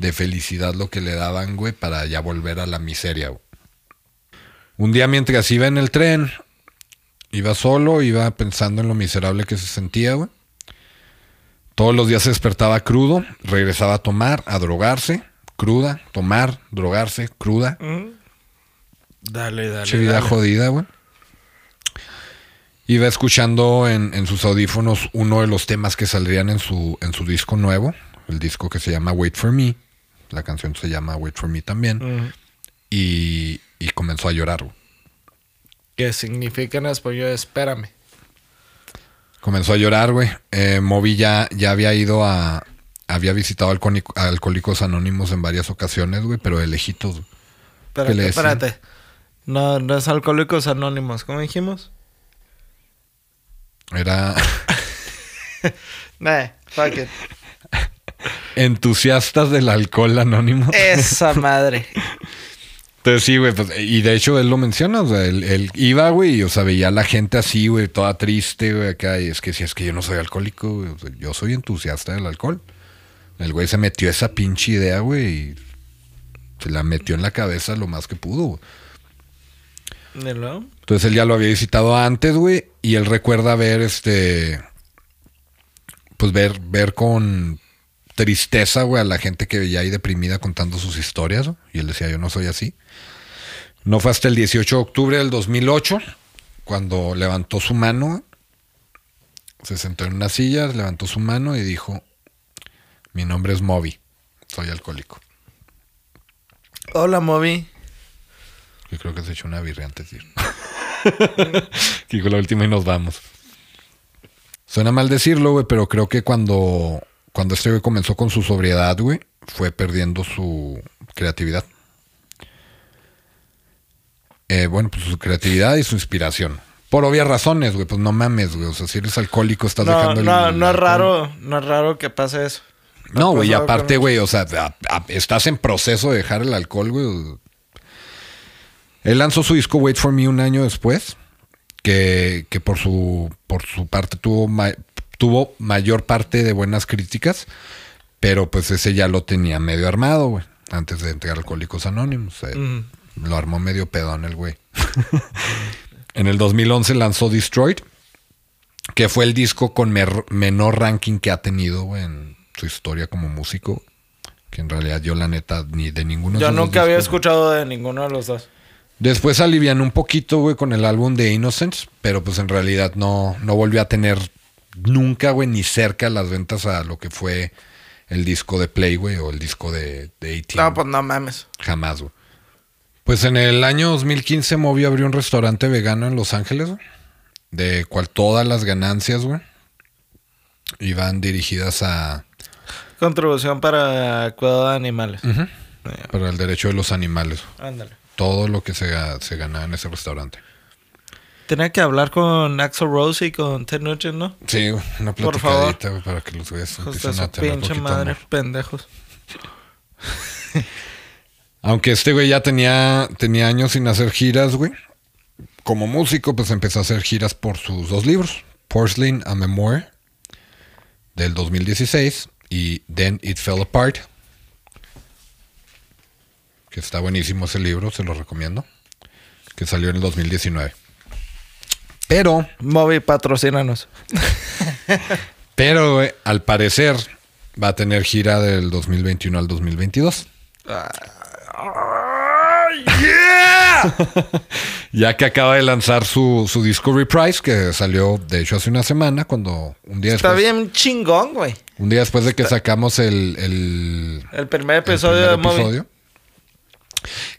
S1: de felicidad lo que le daban, güey, para ya volver a la miseria, güey. Un día mientras iba en el tren, iba solo, iba pensando en lo miserable que se sentía, güey. Todos los días se despertaba crudo, regresaba a tomar, a drogarse, cruda, tomar, drogarse, cruda.
S2: Dale, dale.
S1: Che vida
S2: dale.
S1: jodida, güey. Iba escuchando en, en sus audífonos uno de los temas que saldrían en su, en su disco nuevo, el disco que se llama Wait for Me. La canción se llama Wait for Me también. Y, y comenzó a llorar.
S2: ¿Qué significa en español? Espérame.
S1: Comenzó a llorar, güey. Eh, Moby ya, ya había ido a. Había visitado Alcohólico- a Alcohólicos Anónimos en varias ocasiones, güey, pero de lejitos.
S2: Espérate,
S1: le
S2: espérate. No, no es Alcohólicos Anónimos. ¿Cómo dijimos?
S1: Era
S2: Nah, fuck it.
S1: Entusiastas del alcohol anónimo.
S2: Esa madre.
S1: Entonces sí, güey, pues, y de hecho él lo menciona, o sea, él, él iba, güey, y, o sea, veía a la gente así, güey, toda triste, güey, acá, y es que si es que yo no soy alcohólico, güey, o sea, yo soy entusiasta del alcohol. El güey se metió esa pinche idea, güey, y se la metió en la cabeza lo más que pudo, güey. Entonces él ya lo había visitado antes, güey, y él recuerda ver, este, pues ver, ver con tristeza, güey, a la gente que veía ahí deprimida contando sus historias, ¿no? y él decía, yo no soy así. No fue hasta el 18 de octubre del 2008, cuando levantó su mano, se sentó en una silla, levantó su mano y dijo, mi nombre es Moby, soy alcohólico.
S2: Hola, Moby.
S1: Yo creo que se echó una birria antes de ir. que la última y nos vamos. Suena mal decirlo, güey, pero creo que cuando, cuando este güey comenzó con su sobriedad, güey, fue perdiendo su creatividad. Eh, bueno, pues su creatividad y su inspiración. Por obvias razones, güey, pues no mames, güey. O sea, si eres alcohólico, estás
S2: No,
S1: dejando el-
S2: no, no es raro, no es raro que pase eso.
S1: no, güey, aparte, güey, o sea, a- a- estás en proceso de dejar el alcohol, güey. Él lanzó su disco Wait For Me un año después, que, que por su por su parte tuvo, tuvo mayor parte de buenas críticas, pero pues ese ya lo tenía medio armado, güey, antes de entregar Alcohólicos Anónimos. Eh. Lo armó medio pedón el güey. en el 2011 lanzó Destroyed, que fue el disco con menor ranking que ha tenido güey, en su historia como músico. Que en realidad yo la neta ni de ninguno de
S2: Yo
S1: esos dos
S2: nunca había escuchado de ninguno de los dos.
S1: Después alivian un poquito, güey, con el álbum de Innocence, pero pues en realidad no, no volvió a tener nunca, güey, ni cerca las ventas a lo que fue el disco de Play, güey, o el disco de, de 18.
S2: No, pues no mames.
S1: Jamás, güey. Pues en el año 2015 Moby abrió un restaurante vegano en Los Ángeles, güey. de cual todas las ganancias, güey, iban dirigidas a
S2: Contribución para cuidado de animales.
S1: ujú, para el derecho de los animales.
S2: Ándale.
S1: Todo lo que se, se ganaba en ese restaurante.
S2: Tenía que hablar con Axel Rose y con Ted Nugent, ¿no?
S1: Sí, una
S2: Por favor.
S1: para que los güeyes empiecen a tener
S2: pinche
S1: poquito
S2: madre,
S1: amor.
S2: pendejos.
S1: Aunque este güey ya tenía, tenía años sin hacer giras, güey. Como músico, pues empezó a hacer giras por sus dos libros. Porcelain a Memoir, del 2016, y Then It Fell Apart, que está buenísimo ese libro, se lo recomiendo, que salió en el 2019. Pero,
S2: Moby, patrocínanos.
S1: pero, güey, al parecer, va a tener gira del 2021 al 2022. Ya que acaba de lanzar su, su disco Reprise, que salió de hecho hace una semana, cuando un día
S2: Está
S1: después,
S2: bien chingón, güey.
S1: un día después de que sacamos el, el,
S2: El primer
S1: el
S2: episodio
S1: primer
S2: de Moby.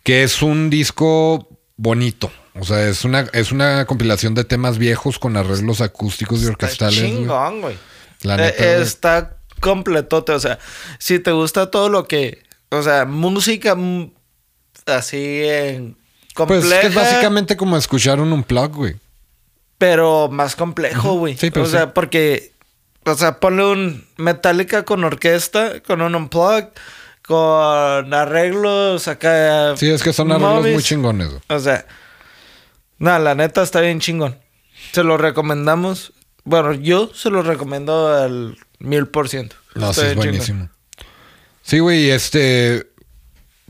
S1: que es un disco bonito. O sea, es una, es una compilación de temas viejos con arreglos acústicos y
S2: Está
S1: orquestales. güey.
S2: chingón, güey.
S1: La
S2: Eh,
S1: neta,
S2: está completote. O sea, si te gusta todo lo que. O sea, música mm, así en.
S1: Pues
S2: Compleja,
S1: es que es básicamente como escuchar un unplug, güey.
S2: pero más complejo, güey.
S1: Sí, pero
S2: o sea, porque. O sea, ponle un Metallica con orquesta, con un unplug, con arreglos acá.
S1: Sí, es que son arreglos
S2: movies.
S1: muy chingones.
S2: O sea, nada, la neta está bien chingón. Se lo recomendamos. Bueno, yo se lo recomiendo al mil por ciento.
S1: No,
S2: Está
S1: sí, es
S2: bien chingón.
S1: buenísimo. Sí, güey, este.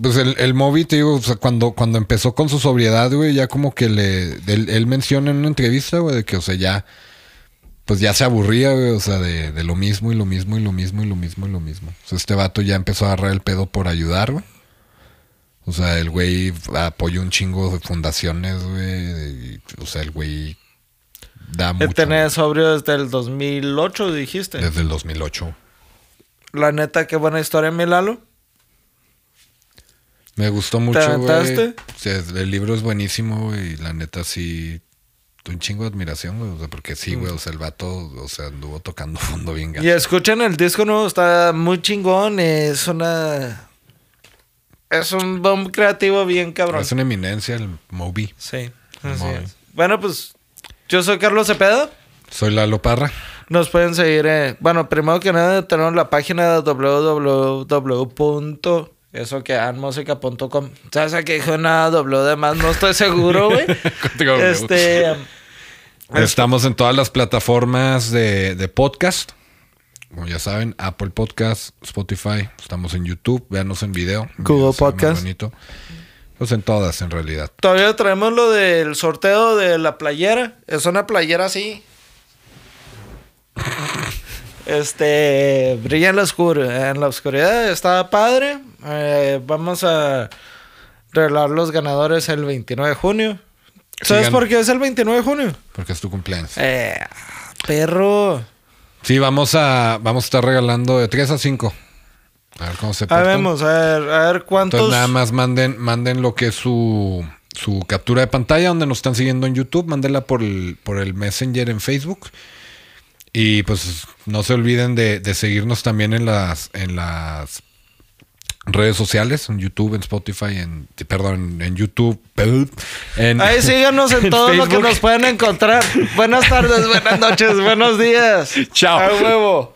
S1: Pues el, el Moby, te digo, o sea, cuando, cuando empezó con su sobriedad, güey, ya como que le. Él, él menciona en una entrevista, güey, de que, o sea, ya. Pues ya se aburría, güey, o sea, de, de lo mismo y lo mismo y lo mismo y lo mismo y lo mismo. O sea, este vato ya empezó a agarrar el pedo por ayudar, güey. O sea, el güey apoyó un chingo de fundaciones, güey. O sea, el güey da mucho.
S2: tenía sobrio desde el 2008, dijiste.
S1: Desde el 2008.
S2: La neta, qué buena historia, mi Lalo.
S1: Me gustó mucho, güey. O sea, el libro es buenísimo, güey. Y la neta sí. Un chingo de admiración, güey. O sea, porque sí, güey. O sea, el vato, o sea, anduvo tocando fondo bien gacho.
S2: Y escuchen el disco nuevo, está muy chingón. Es una. Es un bomb creativo bien cabrón.
S1: Es una eminencia el Moby.
S2: Sí, así es. Bueno, pues yo soy Carlos Cepeda.
S1: Soy Lalo Parra.
S2: Nos pueden seguir. eh, bueno, primero que nada, tenemos la página www.esoqueanmusica.com. ¿Sabes a qué dijo nada? W de más, no estoy seguro, güey. este.
S1: Estamos en todas las plataformas de, de podcast. Como ya saben, Apple Podcast, Spotify. Estamos en YouTube. Véanos en video.
S2: Google
S1: video
S2: Podcast.
S1: bonito. Pues en todas, en realidad.
S2: Todavía traemos lo del sorteo de la playera. Es una playera así. Este brilla en la oscuridad. En la oscuridad está padre. Eh, vamos a revelar los ganadores el 29 de junio. ¿Sabes
S1: Sigan-
S2: por qué es el 29 de junio?
S1: Porque es tu cumpleaños.
S2: Eh, perro.
S1: Sí, vamos a, vamos a estar regalando de 3 a 5. A ver cómo se
S2: A
S1: portan.
S2: ver, vamos, a ver, a ver cuántos.
S1: Entonces nada más manden, manden lo que es su, su captura de pantalla donde nos están siguiendo en YouTube, mándenla por el, por el Messenger en Facebook. Y pues no se olviden de, de seguirnos también en las, en las redes sociales, en YouTube, en Spotify, en perdón, en YouTube, en,
S2: Ahí síganos en,
S1: en
S2: todo lo que nos pueden encontrar. Buenas tardes, buenas noches, buenos días.
S1: Chao.
S2: A huevo.